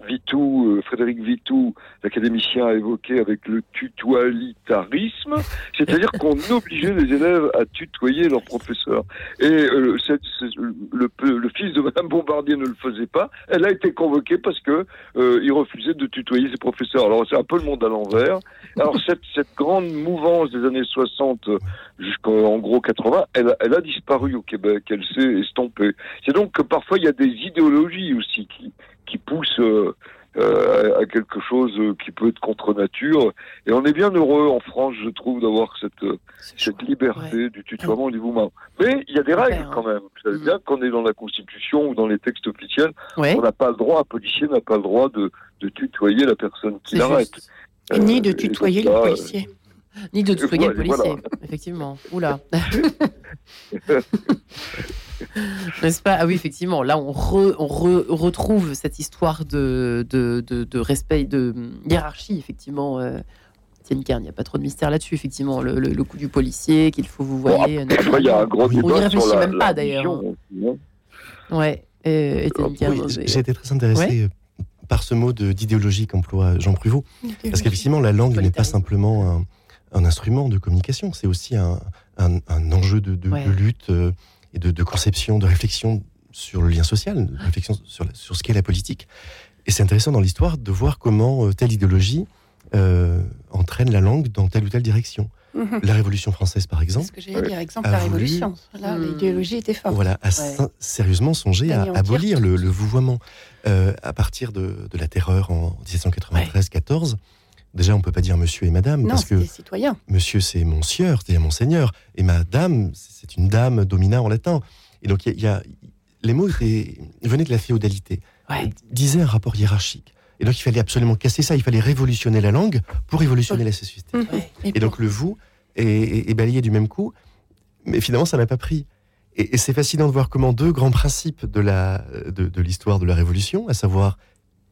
Vitou, euh, Frédéric Vitou, l'académicien, a évoqué avec le tutoalitarisme, c'est-à-dire qu'on (laughs) obligeait les élèves à tutoyer leurs professeurs. Et euh, cette- le, le fils de Madame Bombardier ne le faisait pas. Elle a été convoquée parce que euh, il refusait de tutoyer ses professeurs. Alors, c'est un peu le monde à l'envers. Alors, cette, cette grande mouvance des années 60 euh, jusqu'en gros 80, elle, a- elle a disparu au Québec, elle s'est estompée. C'est donc que parfois il y a des idéologies aussi qui, qui poussent euh, euh, à quelque chose qui peut être contre nature. Et on est bien heureux en France, je trouve, d'avoir cette, liberté du tutoiement du mouvement. Mais il y a des règles Super, hein. quand même. Vous savez Mhm. bien qu'on est dans la Constitution ou dans les textes officiels, ouais. on n'a pas le droit, un policier n'a pas le droit de, de tutoyer la personne qui l'arrête. Ni de Euh, et tutoyer donc le là, policier. Ni de tutoyer le policier, voilà. effectivement. Oula. (laughs) N'est-ce pas? Ah oui, effectivement. Là, on, re- on re- retrouve cette histoire de, de, de- de respect, de hiérarchie, effectivement. Euh, Étienne Kern, il n'y a pas trop de mystère là-dessus, effectivement. Le, le- le coup du policier, qu'il faut vous Bon, voyez. après, il y a un gros on y débat sur réfléchit la, même pas, d'ailleurs. hein. Ouais, euh, j'ai été très intéressé euh, par ce mot d'idéologie qu'emploie Jean Pruvot. Parce qu'effectivement, la langue n'est pas simplement un, un instrument de communication, c'est aussi un, un- un enjeu de, de- Ouais. de lutte euh, et de, de conception, de réflexion sur le lien social, de réflexion sur, la- sur ce qu'est la politique. Et c'est intéressant dans l'histoire de voir comment euh, telle idéologie euh, entraîne la langue dans telle ou telle direction. Mhm. La Révolution française, par exemple, ce que j'allais dire. Exemple, A la voulu- Révolution. Là, Hmm. l'idéologie était forte. voilà, a sérieusement songé à abolir le, le vouvoiement. Euh, à partir de, de la terreur en 1793-14, déjà on peut pas dire monsieur et madame, Non, parce que citoyen. monsieur c'est mon sieur, c'est-à-dire mon seigneur, et madame c'est une dame domina en latin. Et donc il y, a- il y a, les mots étaient- venaient de la féodalité, Ouais. disaient un rapport hiérarchique. Et donc il fallait absolument casser ça, il fallait révolutionner la langue pour révolutionner la société. Ouais. Et donc le vous est, est- est balayé du même coup, mais finalement ça n'a pas pris. Et, et c'est fascinant de voir comment deux grands principes de la de, de l'histoire de la Révolution, à savoir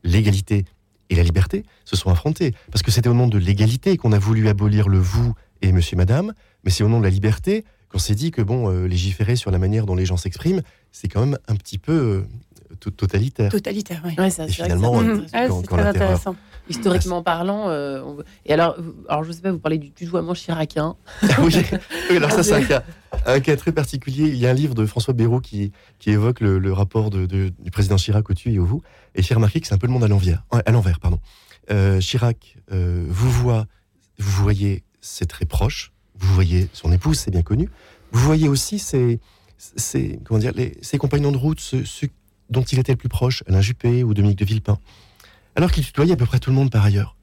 l'égalité et la liberté, se sont affrontés. Parce que c'était au nom de l'égalité qu'on a voulu abolir le vous et monsieur madame, mais c'est au nom de la liberté qu'on s'est dit que bon, euh, légiférer sur la manière dont les gens s'expriment, c'est quand même un petit peu euh, totalitaire. Totalitaire, oui. Ouais, c'est Et c'est vrai que finalement, ça- quand- c'est quand très intéressant. Historiquement parlant, euh, on et alors, alors je sais pas, vous parlez du tutoiement chiracien. (laughs) Ah oui, oui, alors ça c'est un (laughs) cas, un cas très particulier. Il y a un livre de François Bayrou qui, qui évoque le, le rapport de, de- du président Chirac au tu et au vous. Et j'ai remarqué que c'est un peu le monde à l'envers. À l'envers, pardon. Euh, Chirac euh, vous voit, vous voyez, c'est très proche. Vous voyez son épouse, c'est bien connu. Vous voyez aussi ses, ses, comment dire, les- ses compagnons de route, ceux, ceux dont il était le plus proche, Alain Juppé ou Dominique de Villepin. Alors qu'il tutoyait à peu près tout le monde par ailleurs.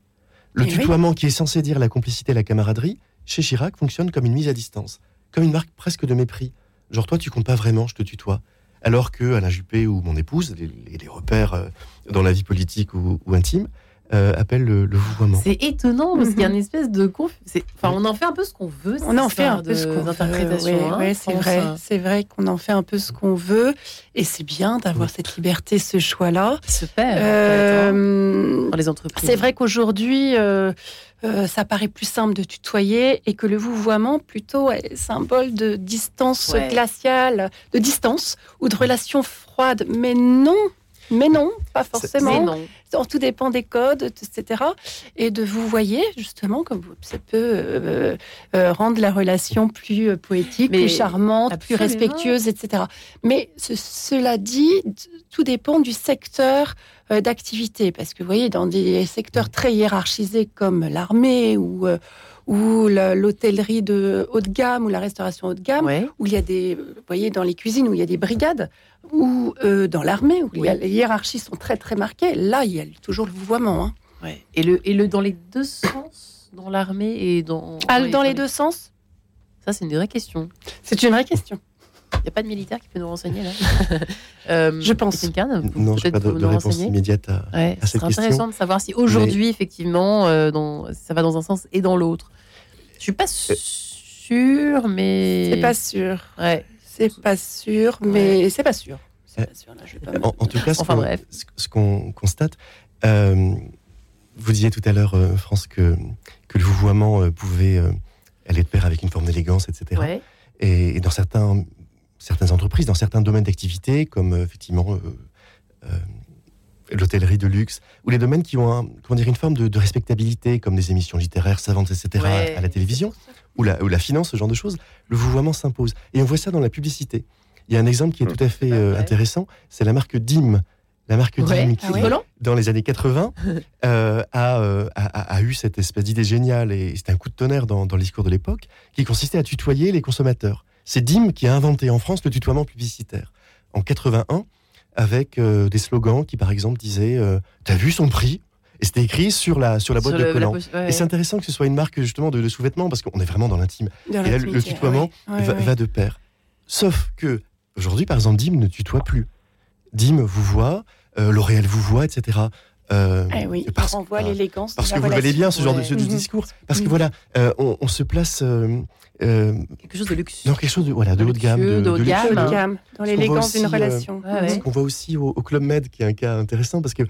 Le Eh oui. tutoiement qui est censé dire la complicité et la camaraderie, chez Chirac, fonctionne comme une mise à distance, comme une marque presque de mépris. Genre, toi, tu comptes pas vraiment, je te tutoie. Alors que Alain Juppé ou mon épouse, les, les- repères euh, dans la vie politique ou, ou intime, euh, appellent le, le vouvoiement. C'est étonnant parce qu'il y a Mhm. une espèce de conf... Enfin, on en fait un peu ce qu'on veut. On en fait un peu ce qu'on veut. Ouais, hein, ouais, c'est vrai. C'est vrai qu'on en fait un peu ce qu'on veut. Et c'est bien d'avoir cette liberté, ce choix-là. Qui se perd. fait, hein, Euh, dans les entreprises. c'est vrai qu'aujourd'hui, euh, euh, ça paraît plus simple de tutoyer et que le vouvoiement plutôt est symbole de distance Ouais. glaciale, de distance ou de relations froides. Mais non, mais non, pas forcément. non. Tout dépend des codes, etc. Et de vous voyez, justement, comme ça peut euh, euh, rendre la relation plus euh, poétique, Mais plus charmante, absolument. plus respectueuse, etc. Mais ce- cela dit, tout dépend du secteur d'activité. Parce que vous voyez, dans des secteurs très hiérarchisés comme l'armée ou, ou l'hôtellerie de haut de gamme ou la restauration haut de gamme, Ouais. où il y a des, vous voyez, dans les cuisines où il y a des brigades, ou euh, dans l'armée où a- les hiérarchies sont très très marquées. Là, il y a toujours le vouvoiement. hein. Ouais. Et le et le dans les deux sens, dans l'armée et dans. Ah, ouais, dans les deux sens, Ça, c'est une vraie question. c'est une vraie question. Il n'y a pas de militaire qui peut nous renseigner là. (laughs) Euh, Je pense. Vous Non, peut-être pas de, réponse renseigner immédiate à, Ouais, à ce cette question. intéressant de savoir si aujourd'hui, effectivement, euh, dans- ça va dans un sens et dans l'autre. Je suis pas sûre, mais. C'est pas sûr. Ouais. C'est pas sûr, mais c'est pas sûr. C'est Euh, pas sûr. Là, je vais pas me- En, en tout cas, ce Enfin, qu'on ce- constate, euh, vous disiez tout à l'heure, euh, France, que, que le vouvoiement euh, pouvait euh, aller de pair avec une forme d'élégance, etc. Ouais. Et, et dans certains, certaines entreprises, dans certains domaines d'activité, comme euh, effectivement euh, euh, l'hôtellerie de luxe, ou les domaines qui ont un- comment dire, une forme de, de respectabilité, comme des émissions littéraires savantes, etc., Ouais. à la télévision, ou la, ou la finance, ce genre de choses, le vouvoiement s'impose. Et on voit ça dans la publicité. Il y a un exemple qui est tout à fait euh, Ouais. intéressant, c'est la marque DIM. La marque Ouais. DIM qui, Ah ouais. Volant dans les années 80, (laughs) euh, a, euh, a- a- a eu cette espèce d'idée géniale, et c'était un coup de tonnerre dans, dans le discours de l'époque, qui consistait à tutoyer les consommateurs. C'est DIM qui a inventé en France le tutoiement publicitaire. En 81, avec euh, des slogans qui, par exemple, disaient euh, T'as vu son prix? Et c'était écrit sur la, sur la boîte Sur de le- collant. poche- ouais. Et c'est intéressant que ce soit une marque justement de, de sous-vêtements, parce qu'on est vraiment dans l'intime. Et là, le, tutoiement ouais. Ouais, va, ouais. va de pair. Sauf que, aujourd'hui, par exemple, Dim ne tutoie plus. Dim vous voit, euh, L'Oréal vous voit, etc. Euh, eh oui, parce, on renvoie l'élégance. Parce que vous valez bien ce genre de, mhm. discours. Parce que mhm. voilà, euh, on, se place. Euh, quelque chose de luxe. Non, quelque chose de, voilà, de haut de gamme. De, haut de, gamme. dans l'élégance d'une relation. Ce qu'on voit aussi au, Club Med, qui est un cas intéressant, parce que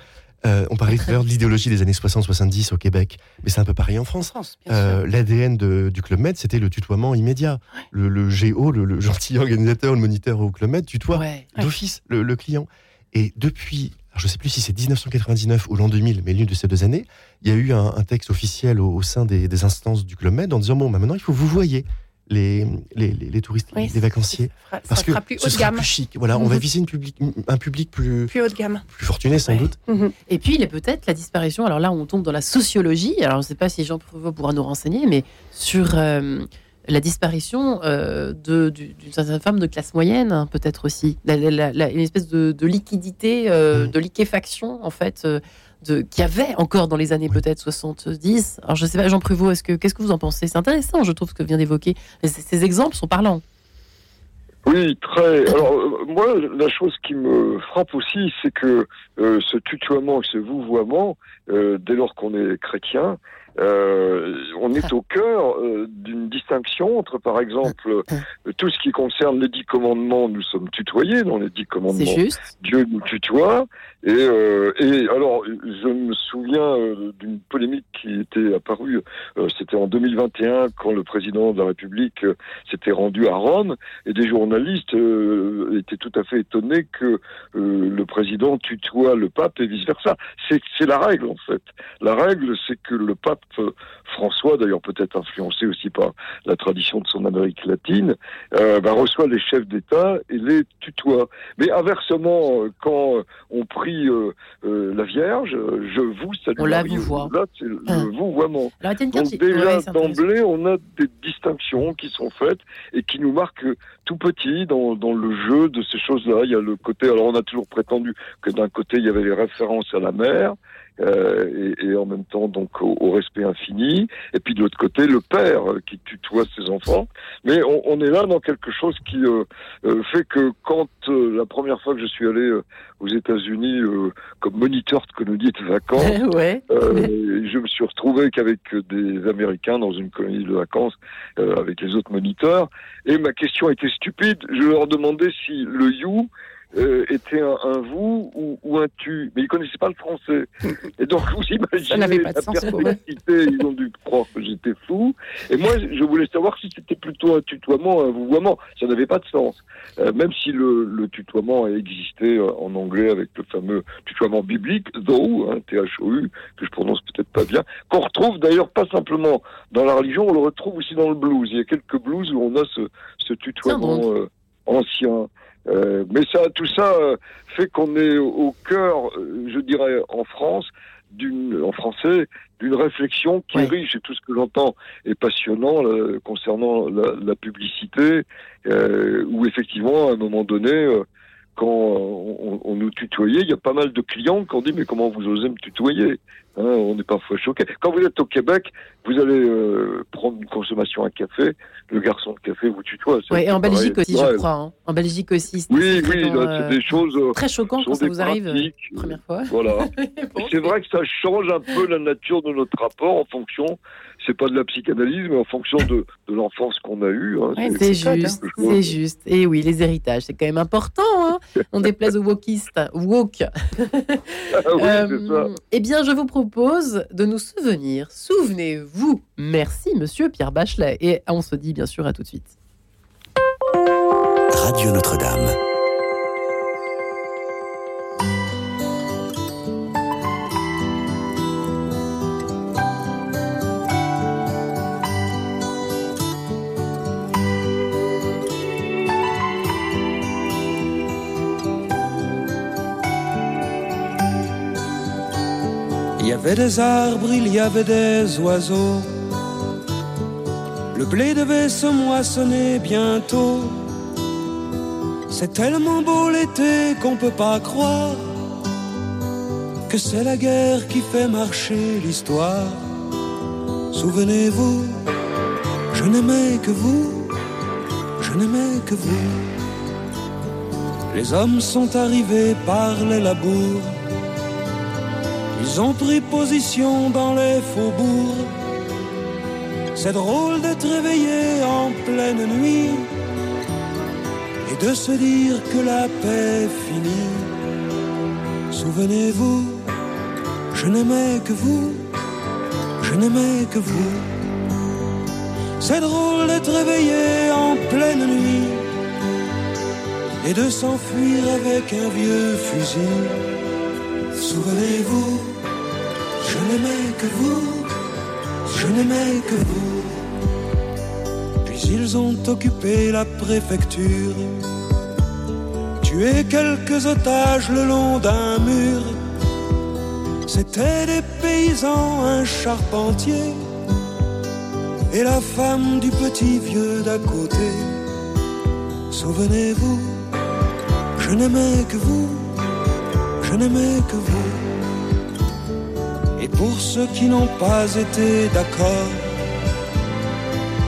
on parlait tout à l'heure de l'idéologie des années 60-70 au Québec, mais c'est un peu pareil en France. L'ADN du Club Med, c'était le tutoiement immédiat. Le, le GO, le, gentil (laughs) organisateur, le moniteur au Club Med, tutoie d'office le, client. Et depuis je ne sais plus si c'est 1999 ou l'an 2000, mais l'une de ces deux années, il y a eu un, texte officiel au, sein des, instances du Club Med en disant bon, bah, maintenant il faut que vous voyez les, les, touristes, les vacanciers, parce que plus ce sera plus chic. Voilà, on va mhm. viser une public, un public plus plus haut de gamme, plus fortuné sans doute. Mhm. Et puis il est peut-être la disparition. Alors là, on tombe dans la sociologie. Alors je ne sais pas si Jean pourra nous renseigner, mais sur euh, la disparition euh, d'une certaine femme de classe moyenne, hein, peut-être aussi, une espèce de, liquidité, euh, mm. de liquéfaction en fait, euh, de, qu'il y avait encore dans les années peut-être 70. Alors je sais pas, Jean Prévost, est-ce que qu'est-ce que vous en pensez? C'est intéressant, je trouve, ce que vient d'évoquer. Ces, exemples sont parlants. Oui, très. Alors moi, la chose qui me frappe aussi, c'est que ce tutoiement, ce vouvoiement, dès lors qu'on est chrétien, euh, on est au cœur euh, d'une distinction entre, par exemple, euh, tout ce qui concerne les dix commandements, nous sommes tutoyés dans les dix commandements. Dieu nous tutoie. Et, et alors, je me souviens d'une polémique qui était apparue, c'était en 2021, quand le président de la République s'était rendu à Rome, et des journalistes étaient tout à fait étonnés que le président tutoie le pape et vice-versa. C'est la règle, en fait. La règle, c'est que le pape François, d'ailleurs peut-être influencé aussi par la tradition de son Amérique latine, euh, bah, reçoit les chefs d'État et les tutoie. Mais inversement, euh, quand on prie euh, la Vierge, je vous salue. On la vous voit. Là, c'est le hein. vouvoiement. Donc déjà d'emblée, on a des distinctions qui sont faites et qui nous marquent tout petit dans, dans le jeu de ces choses-là. Il y a le côté, alors on a toujours prétendu que d'un côté il y avait les références à la mer, euh, et, et, en même temps donc au, respect infini. Et puis de l'autre côté, le père qui tutoie ses enfants. Mais on, on est là dans quelque chose qui euh, euh fait que quand la première fois que je suis allé aux États-Unis comme moniteur de colonie de vacances, (laughs) ouais. je me suis retrouvé qu'avec des Américains dans une colonie de vacances avec les autres moniteurs. Et ma question était stupide. Je leur demandais si le you euh, était un, vous ou, ou, un tu, mais ils connaissaient pas le français. (laughs) Et donc vous imaginez la perplexité, ils ont dû croire que j'étais fou. Et moi, je voulais savoir si c'était plutôt un tutoiement, un vouvoiement. Ça n'avait pas de sens. Euh, même si le, le, tutoiement a existé euh, en anglais avec le fameux tutoiement biblique, though, hein, T-H-O-U, que je prononce peut-être pas bien, qu'on retrouve d'ailleurs pas simplement dans la religion, on le retrouve aussi dans le blues. Il y a quelques blues où on a ce, ce tutoiement euh, ancien. Euh, mais ça, tout ça euh, fait qu'on est au cœur, euh, je dirais, en France, d'une, en français, d'une réflexion qui est riche. Et tout ce que j'entends est passionnant concernant la, la publicité, où effectivement, à un moment donné, quand on, on, nous tutoyait, il y a pas mal de clients qui ont dit mais comment vous osez me tutoyer? Hein, On est parfois choqué. Quand vous êtes au Québec, vous allez euh, prendre une consommation à café, le garçon de café vous tutoie. Oui, et en Belgique aussi, je crois. Hein. En Belgique aussi. Oui, oui, c'est euh, des choses euh, très choquantes quand ça vous arrive première fois. Voilà. (laughs) c'est vrai que ça change un peu la nature de notre rapport en fonction c'est pas de la psychanalyse, mais en fonction de, de l'enfance qu'on a eue. Hein, c'est juste, c'est juste. Et oui, les héritages, c'est quand même important. On déplaise aux wokistes. Woke. Ah oui, (laughs) euh, eh bien, je vous propose de nous souvenir. Souvenez-vous. Merci, monsieur Pierre Bachelet. Et on se dit bien sûr à tout de suite. Radio Notre-Dame. Des arbres, il y avait des oiseaux. Le blé devait se moissonner bientôt. C'est tellement beau l'été qu'on peut pas croire que c'est la guerre qui fait marcher l'histoire. Souvenez-vous, je n'aimais que vous, je n'aimais que vous. Les hommes sont arrivés par les labours Ils ont pris position dans les faubourgs. C'est drôle d'être réveillé en pleine nuit et de se dire que la paix est finie. Souvenez-vous, je n'aimais que vous, je n'aimais que vous. C'est drôle d'être réveillé en pleine nuit et de s'enfuir avec un vieux fusil. Souvenez-vous, n'aimais que vous, je n'aimais que vous. Puis ils ont occupé la préfecture, tué quelques otages le long d'un mur. C'étaient des paysans, un charpentier et la femme du petit vieux d'à côté. Souvenez-vous, je n'aimais que vous, je n'aimais que vous. Pour ceux qui n'ont pas été d'accord,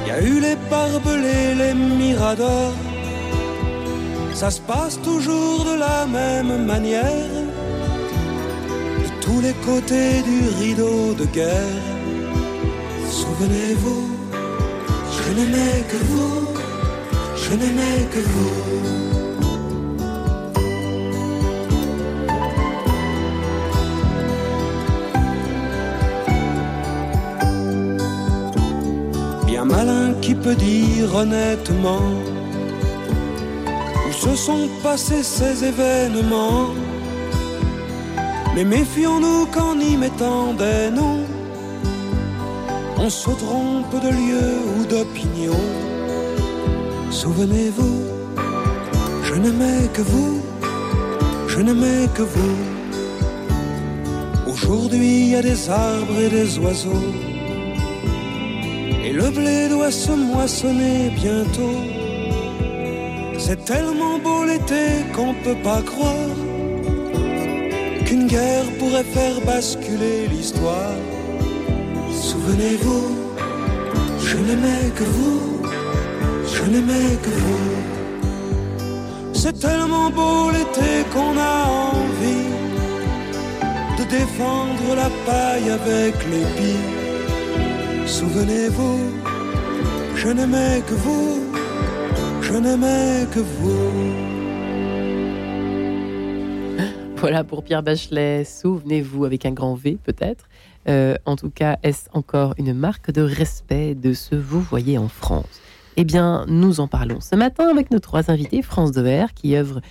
il y a eu les barbelés, les miradors. Ça se passe toujours de la même manière, de tous les côtés du rideau de guerre. Souvenez-vous, je n'aimais que vous, je n'aimais que vous. Dire honnêtement où se sont passés ces événements. Mais méfions-nous qu'en y mettant des noms, on se trompe de lieu ou d'opinion. Souvenez-vous, je n'aimais que vous, je n'aimais que vous. Aujourd'hui, il y a des arbres et des oiseaux. Et le blé doit se moissonner bientôt. C'est tellement beau l'été qu'on peut pas croire qu'une guerre pourrait faire basculer l'histoire. Souvenez-vous, je n'aimais que vous, je n'aimais que vous. C'est tellement beau l'été qu'on a envie de défendre la paille avec l'épi. Souvenez-vous, je n'aimais que vous, je n'aimais que vous. (laughs) Voilà pour Pierre Bachelet, souvenez-vous avec un grand V peut-être. Euh, en tout cas, est-ce encore une marque de respect de ce vous voyez en France? Eh bien, nous en parlons ce matin avec nos trois invités, France Dever, qui œuvre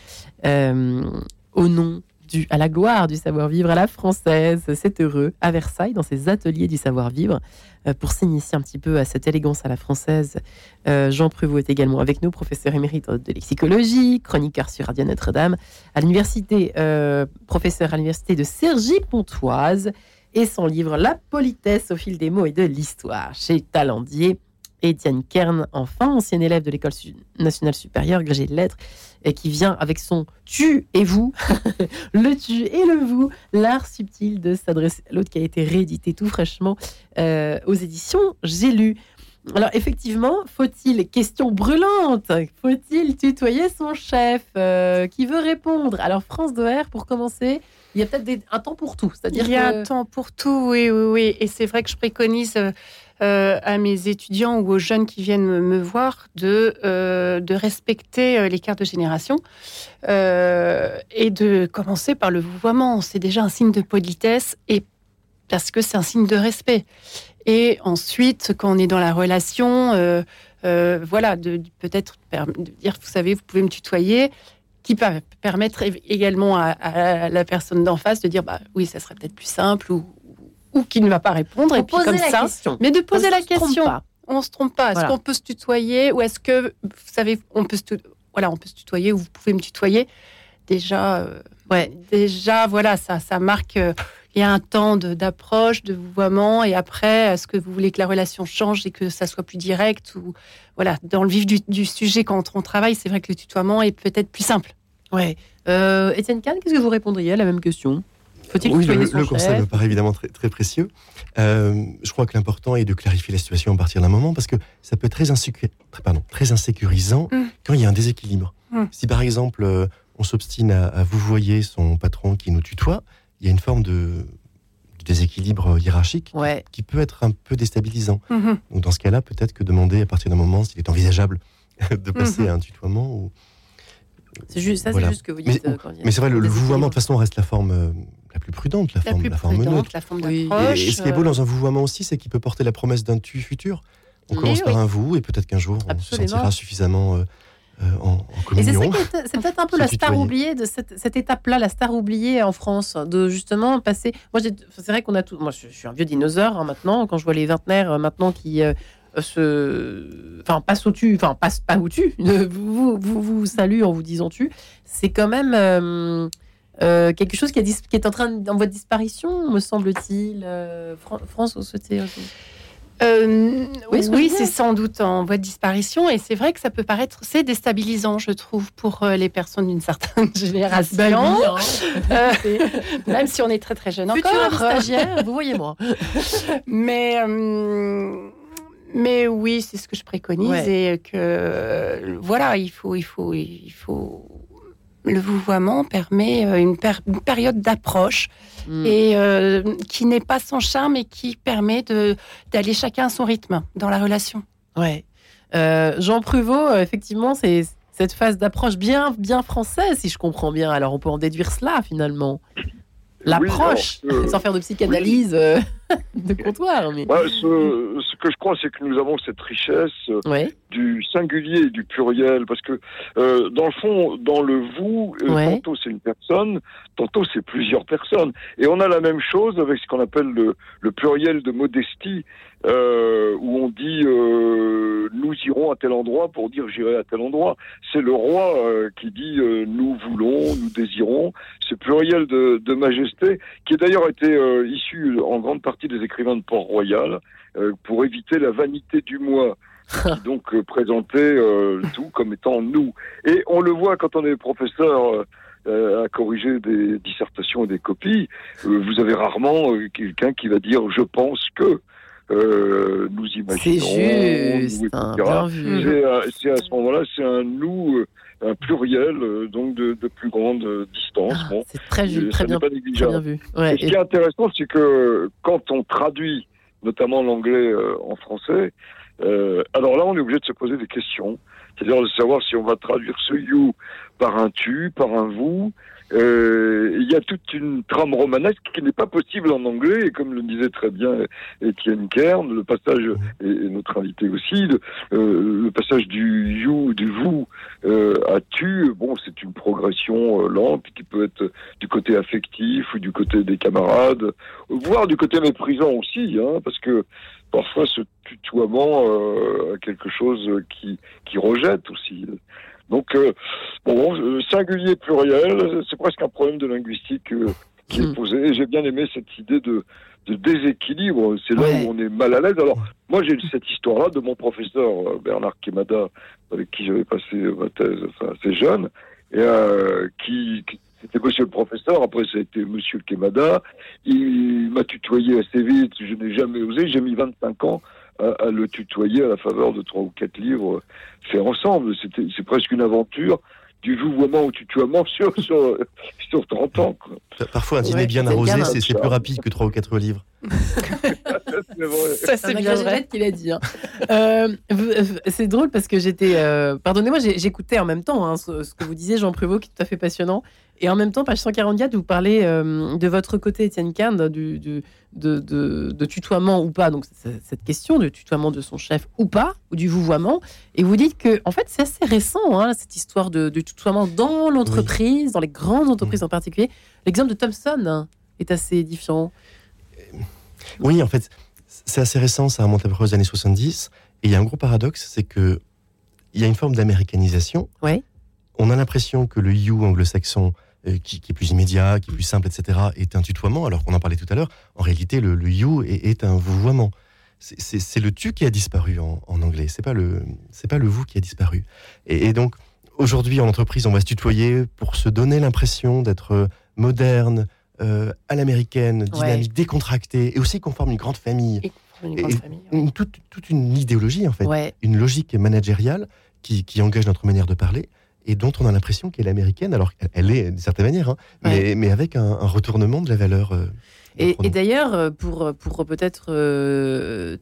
euh, au nom à la gloire du savoir-vivre à la française. C'est heureux à Versailles, dans ses ateliers du savoir-vivre, euh, pour s'initier un petit peu à cette élégance à la française. Euh, Jean Prévost est également avec nous, professeur émérite de lexicologie, chroniqueur sur Radio Notre-Dame, à l'université, euh, professeur à l'université de Cergy-Pontoise, et son livre La politesse au fil des mots et de l'histoire chez Talendier. Étienne Kern, enfin, ancien élève de l'École nationale supérieure, agrégé de lettres, et qui vient avec son tu et vous, (laughs) le tu et le vous, l'art subtil de s'adresser à l'autre qui a été réédité tout fraîchement euh, aux éditions J'ai lu. Alors effectivement, faut-il, question brûlante, faut-il tutoyer son chef euh, Qui veut répondre? Alors France Doer, pour commencer, il y a peut-être un temps pour tout. C'est-à-dire il y a un temps pour tout, oui, oui, oui. Et c'est vrai que je préconise euh, à mes étudiants ou aux jeunes qui viennent me, voir de, euh, de respecter euh, les cartes de génération euh, et de commencer par le vouvoiement. C'est déjà un signe de politesse et parce que c'est un signe de respect. Et ensuite, quand on est dans la relation, euh, euh, voilà, de, peut-être dire, vous savez, vous pouvez me tutoyer, qui peut permettre également à, à la personne d'en face de dire, bah oui, ça serait peut-être plus simple ou, ou qui ne va pas répondre. Et puis comme ça, question. mais de poser la se question. pas. On se trompe pas. Est-ce Voilà. qu'on peut se tutoyer ou est-ce que vous savez, on peut se voilà, on peut se tutoyer ou vous pouvez me tutoyer. Déjà, euh, Ouais. déjà, voilà, ça, ça marque. euh, il y a un temps de- d'approche, de vouvoiement, et après, est-ce que vous voulez que la relation change et que ça soit plus direct ou voilà, dans le vif du, du sujet quand on travaille, c'est vrai que le tutoiement est peut-être plus simple. Ouais. Euh, Étienne Kahn, qu'est-ce que vous répondriez à la même question? Faut-il Oui, le, le conseil me paraît évidemment très, très précieux. Euh, je crois que l'important est de clarifier la situation à partir d'un moment parce que ça peut être très, insécu- très- pardon, très insécurisant Mm. quand il y a un déséquilibre. Mm. Si par exemple euh, on s'obstine à, à vous voyer son patron qui nous tutoie, il y a une forme de déséquilibre hiérarchique Ouais. qui peut être un peu déstabilisant. Mhm. Donc dans ce cas-là, peut-être que demander à partir d'un moment s'il est envisageable (laughs) de passer à un tutoiement. Ou... C'est juste, ça, Voilà. c'est juste ce que vous Mais, dites. euh, mais c'est vrai, le, vouvoiement, de toute façon, reste la forme la plus prudente, la, La forme, plus la forme neutre. prudente, la forme Oui. d'approche. Et, et ce qui est beau euh, dans un vouvoiement aussi, c'est qu'il peut porter la promesse d'un tu futur. On commence par un vous, et peut-être qu'un jour, on se sentira suffisamment euh, euh, en, en communion. c'est peut-être un peu la star tutoyer. oubliée de cette, cette étape-là, la star oubliée en France, de justement passer. Moi, j'ai- c'est vrai qu'on a tout. Moi, je, je suis un vieux dinosaure hein, maintenant. Quand je vois les vingtenaires euh, maintenant qui euh, se, enfin, passent au tu, enfin, passent pas au tu, (laughs) vous, vous, vous, vous saluent en vous disant tu, c'est quand même. Euh, quelque chose qui, a dis- qui est en train de- en voie de disparition, me semble-t-il. Euh, Fran- France, vous souhaitez. Euh, Oui, je oui, c'est sans doute en voie de disparition et c'est vrai que ça peut paraître c'est déstabilisant, je trouve, pour euh, les personnes d'une certaine (laughs) génération. Ben oui, hein. (laughs) Même si on est très très jeune Futur encore. stagiaire, vous voyez moi. (laughs) Mais mais oui, c'est ce que je préconise Ouais. et que voilà, il faut il faut il faut le vouvoiement permet euh, une, per- une période d'approche Mm. et euh, qui n'est pas sans charme et qui permet d'aller chacun à son rythme dans la relation. Ouais. Euh, Jean Pruvot, effectivement, c'est cette phase d'approche bien, bien française, si je comprends bien. Alors, on peut en déduire cela, finalement. L'approche, euh, (laughs) sans faire de psychanalyse euh, (laughs) de comptoir. Mais... Ouais, ce, ce que je crois, c'est que nous avons cette richesse euh, Ouais. du singulier et du pluriel, parce que euh, dans le fond, dans le vous, Ouais. tantôt c'est une personne, tantôt c'est plusieurs personnes, et on a la même chose avec ce qu'on appelle le, le pluriel de modestie, où on dit nous irons à tel endroit pour dire j'irai à tel endroit. C'est le roi euh, qui dit euh, nous voulons, nous désirons. Ce pluriel de, de majesté, qui a d'ailleurs été euh, issu en grande partie des écrivains de Port-Royal, pour éviter la vanité du moi (laughs) qui donc présentait tout comme étant nous. Et on le voit quand on est professeur à corriger des dissertations et des copies, vous avez rarement quelqu'un qui va dire je pense que euh, nous C'est imaginons. juste, nous, hein, etc. bien vu. C'est à, c'est à ce moment-là, c'est un nous, euh, un pluriel, euh, donc de, de plus grande euh, distance. Ah, Bon, c'est très, ju- euh, très bien, pas très bien vu. Et ce qui est intéressant, c'est que quand on traduit, notamment l'anglais euh, en français, euh, alors là, on est obligé de se poser des questions. C'est-à-dire de savoir si on va traduire ce you par un tu, par un vous. Euh, Il y a toute une trame romanesque qui n'est pas possible en anglais, et comme le disait très bien Étienne Kern, le passage, et, notre invité aussi, le, euh, le passage du you, du vous euh, à tu, bon, c'est une progression euh, lente qui peut être du côté affectif ou du côté des camarades, voire du côté méprisant aussi, hein, parce que parfois ce tutoiement a quelque chose qui, qui rejette aussi. Donc, euh, bon, euh, singulier pluriel, c'est presque un problème de linguistique euh, qui Hmm. est posé. Et j'ai bien aimé cette idée de, de déséquilibre. C'est là Ouais. où on est mal à l'aise. Alors, moi, j'ai cette histoire-là de mon professeur Bernard Quemada, avec qui j'avais passé ma thèse, enfin, assez jeune, et euh, qui, qui- c'était monsieur le professeur, après ça a été monsieur le Quemada. Il m'a tutoyé assez vite, je n'ai jamais osé, j'ai mis 25 ans à, à le tutoyer à la faveur de trois ou quatre livres faits ensemble. C'était, c'est presque une aventure du vouvoiement au tutoiement (laughs) sur, sur, sur 30 ans. Quoi. Parfois, un dîner Ouais, bien arrosé, c'est plus rapide que trois ou quatre livres. (laughs) (laughs) C'est vrai. Ça C'est un Gagévette qui l'a dit. hein. Euh, v- c'est drôle parce que j'étais. euh, Pardonnez-moi, j'écoutais en même temps hein, ce, ce que vous disiez, Jean Prévost, qui est tout à fait passionnant. Et en même temps, page 144, vous parlez euh, de votre côté, Étienne Kahn, du, du- de, de- de tutoiement ou pas. Donc, cette question de tutoiement de son chef ou pas, ou du vouvoiement. Et vous dites que, en fait, c'est assez récent, hein, cette histoire de, de tutoiement dans l'entreprise, dans les grandes entreprises en particulier. L'exemple de Thomson est assez édifiant. Oui, en fait, c'est assez récent, ça remonte à peu près aux années 70. Et il y a un gros paradoxe, c'est que il y a une forme d'américanisation. Ouais. On a l'impression que le you anglo-saxon, euh, qui, qui est plus immédiat, qui est plus simple, etc., est un tutoiement, alors qu'on en parlait tout à l'heure. En réalité, le, le you est, est un vouvoiement. C'est- le tu qui a disparu en, en anglais. C'est pas le c'est pas le vous qui a disparu. Et, et donc aujourd'hui en entreprise, on va se tutoyer pour se donner l'impression d'être moderne, euh, à l'américaine, dynamique, décontractée, et aussi qu'on forme une grande famille. Et une grande Et- famille, ouais. Une- toute, toute une idéologie en fait, Ouais. une logique managériale qui, qui engage notre manière de parler. et dont on a l'impression qu'elle est américaine, alors qu'elle est d'une certaine manière, hein, mais, mais, avec un, retournement de la valeur. Euh, et, d'ailleurs, euh, pour, pour peut-être euh,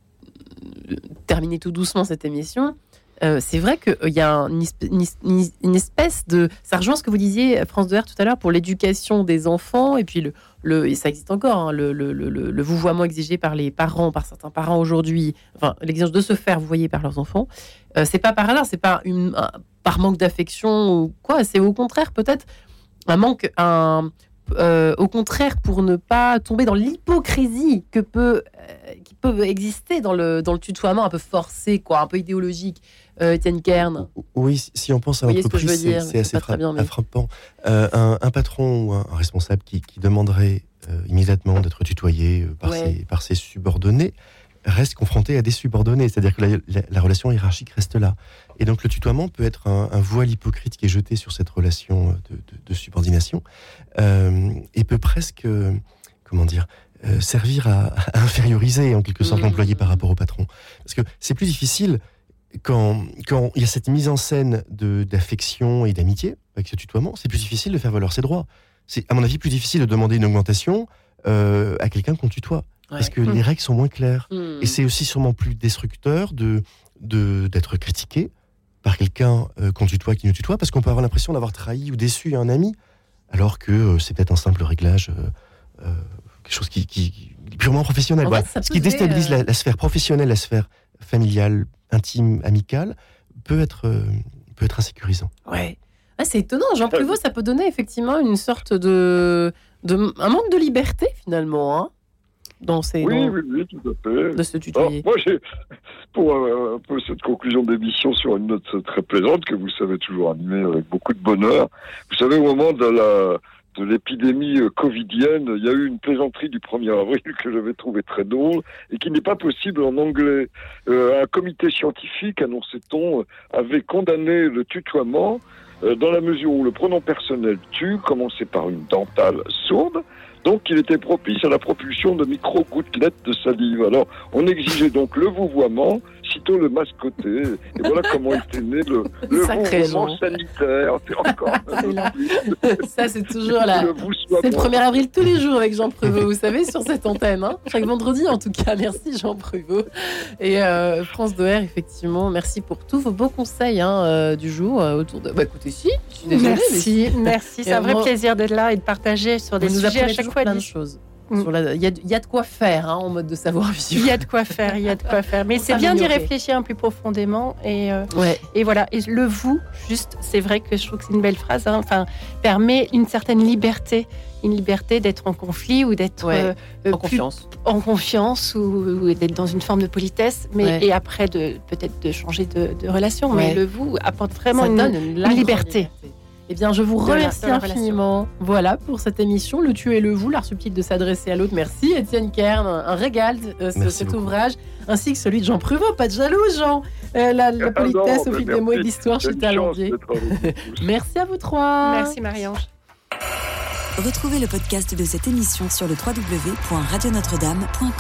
terminer tout doucement cette émission, c'est vrai qu'il y a une, espèce de... Ça rejoint ce que vous disiez, France de tout à l'heure, pour l'éducation des enfants, et puis le, ça existe encore, hein, le, le, le, vouvoiement exigé par les parents, par certains parents aujourd'hui, enfin, l'exigence de se faire vouvoyer par leurs enfants, c'est pas par hasard, c'est pas par manque d'affection ou quoi. C'est au contraire peut-être un manque, un, euh, au contraire pour ne pas tomber dans l'hypocrisie que peut, euh, qui peut exister dans le, dans le tutoiement un peu forcé, quoi, un peu idéologique. Euh, Étienne Kern. Oui, si on pense à l'entreprise, c'est assez frappant. un, patron ou un, responsable qui, demanderait immédiatement d'être tutoyé par, ses, par ses subordonnés reste confronté à des subordonnés, c'est-à-dire que la, relation hiérarchique reste là. Et donc le tutoiement peut être un, voile hypocrite qui est jeté sur cette relation de, subordination euh, et peut presque, euh, comment dire, euh, servir à, inférioriser en quelque sorte mmh. l'employé par rapport au patron. Parce que c'est plus difficile quand, quand il y a cette mise en scène d'affection et d'amitié avec ce tutoiement, c'est plus difficile de faire valoir ses droits. C'est à mon avis plus difficile de demander une augmentation à quelqu'un qu'on tutoie parce que les mmh. règles sont moins claires. Mmh. Et c'est aussi sûrement plus destructeur de d'être critiqué par quelqu'un euh, qu'on tutoie qui nous tutoie, parce qu'on peut avoir l'impression d'avoir trahi ou déçu un ami, alors que euh, c'est peut-être un simple réglage, euh, quelque chose qui, qui, purement professionnel. Ce qui déstabilise la, sphère professionnelle, la sphère familiale, intime, amicale, peut être, peut être insécurisant. Ouais. Ah, c'est étonnant, Jean Pruvot, ça peut donner effectivement une sorte de, de un manque de liberté finalement. Hein dans ces. Oui, oui, oui, tout à fait. De se tutoyer. moi, j'ai, pour euh, un peu cette conclusion d'émission sur une note très plaisante que vous savez toujours animer avec beaucoup de bonheur. Vous savez, au moment de la de l'épidémie euh, covidienne, il y a eu une plaisanterie du 1er avril que j'avais trouvé très drôle et qui n'est pas possible en anglais. Euh, un comité scientifique, annonçait-on, avait condamné le tutoiement dans la mesure où le pronom personnel tu commençait par une dentale sourde donc il était propice à la propulsion de micro-gouttelettes de salive. Alors on exigeait donc le vouvoiement, sitôt le mascoté. Et voilà (laughs) comment était né le, le vouvoiement sanitaire. Ça c'est toujours là. C'est le 1er avril tous les jours avec Jean Prevot, vous savez, sur cette antenne. Hein Chaque vendredi en tout cas. Merci Jean Prevot. Et euh, France Doer, effectivement, merci pour tous vos beaux conseils hein, euh, du jour euh, autour de... Bah écoutez, si, je suis désolée. Merci, merci. C'est un vrai plaisir d'être là et de partager sur des sujets à chaque fois plein de choses. Mm. Il y, y, a de quoi faire hein, en mode de savoir vivre. (laughs) Il y a de quoi faire, il y a de quoi faire. Mais c'est bien d'y réfléchir un peu plus profondément. Et, euh, et voilà. Et le vous, juste, c'est vrai que je trouve que c'est une belle phrase. Hein, enfin, permet une certaine liberté, une liberté d'être en conflit ou d'être euh, en confiance, en confiance ou, d'être dans une forme de politesse. Mais et après de peut-être de changer de, relation. Mais le vous apporte vraiment une, liberté. Eh bien, je vous remercie infiniment. Voilà pour cette émission, Le tu et le vous, l'art subtil de s'adresser à l'autre. Merci Étienne Kern, un régal euh, cet ouvrage, ainsi que celui de Jean Pruvot. Pas de jaloux, Jean. Euh, la, ah politesse au fil des mots et l'histoire chez Talendier. (laughs) Merci à vous trois. Merci Marie-Ange. Retrouvez le podcast de cette émission sur le www.radionotre-dame.com.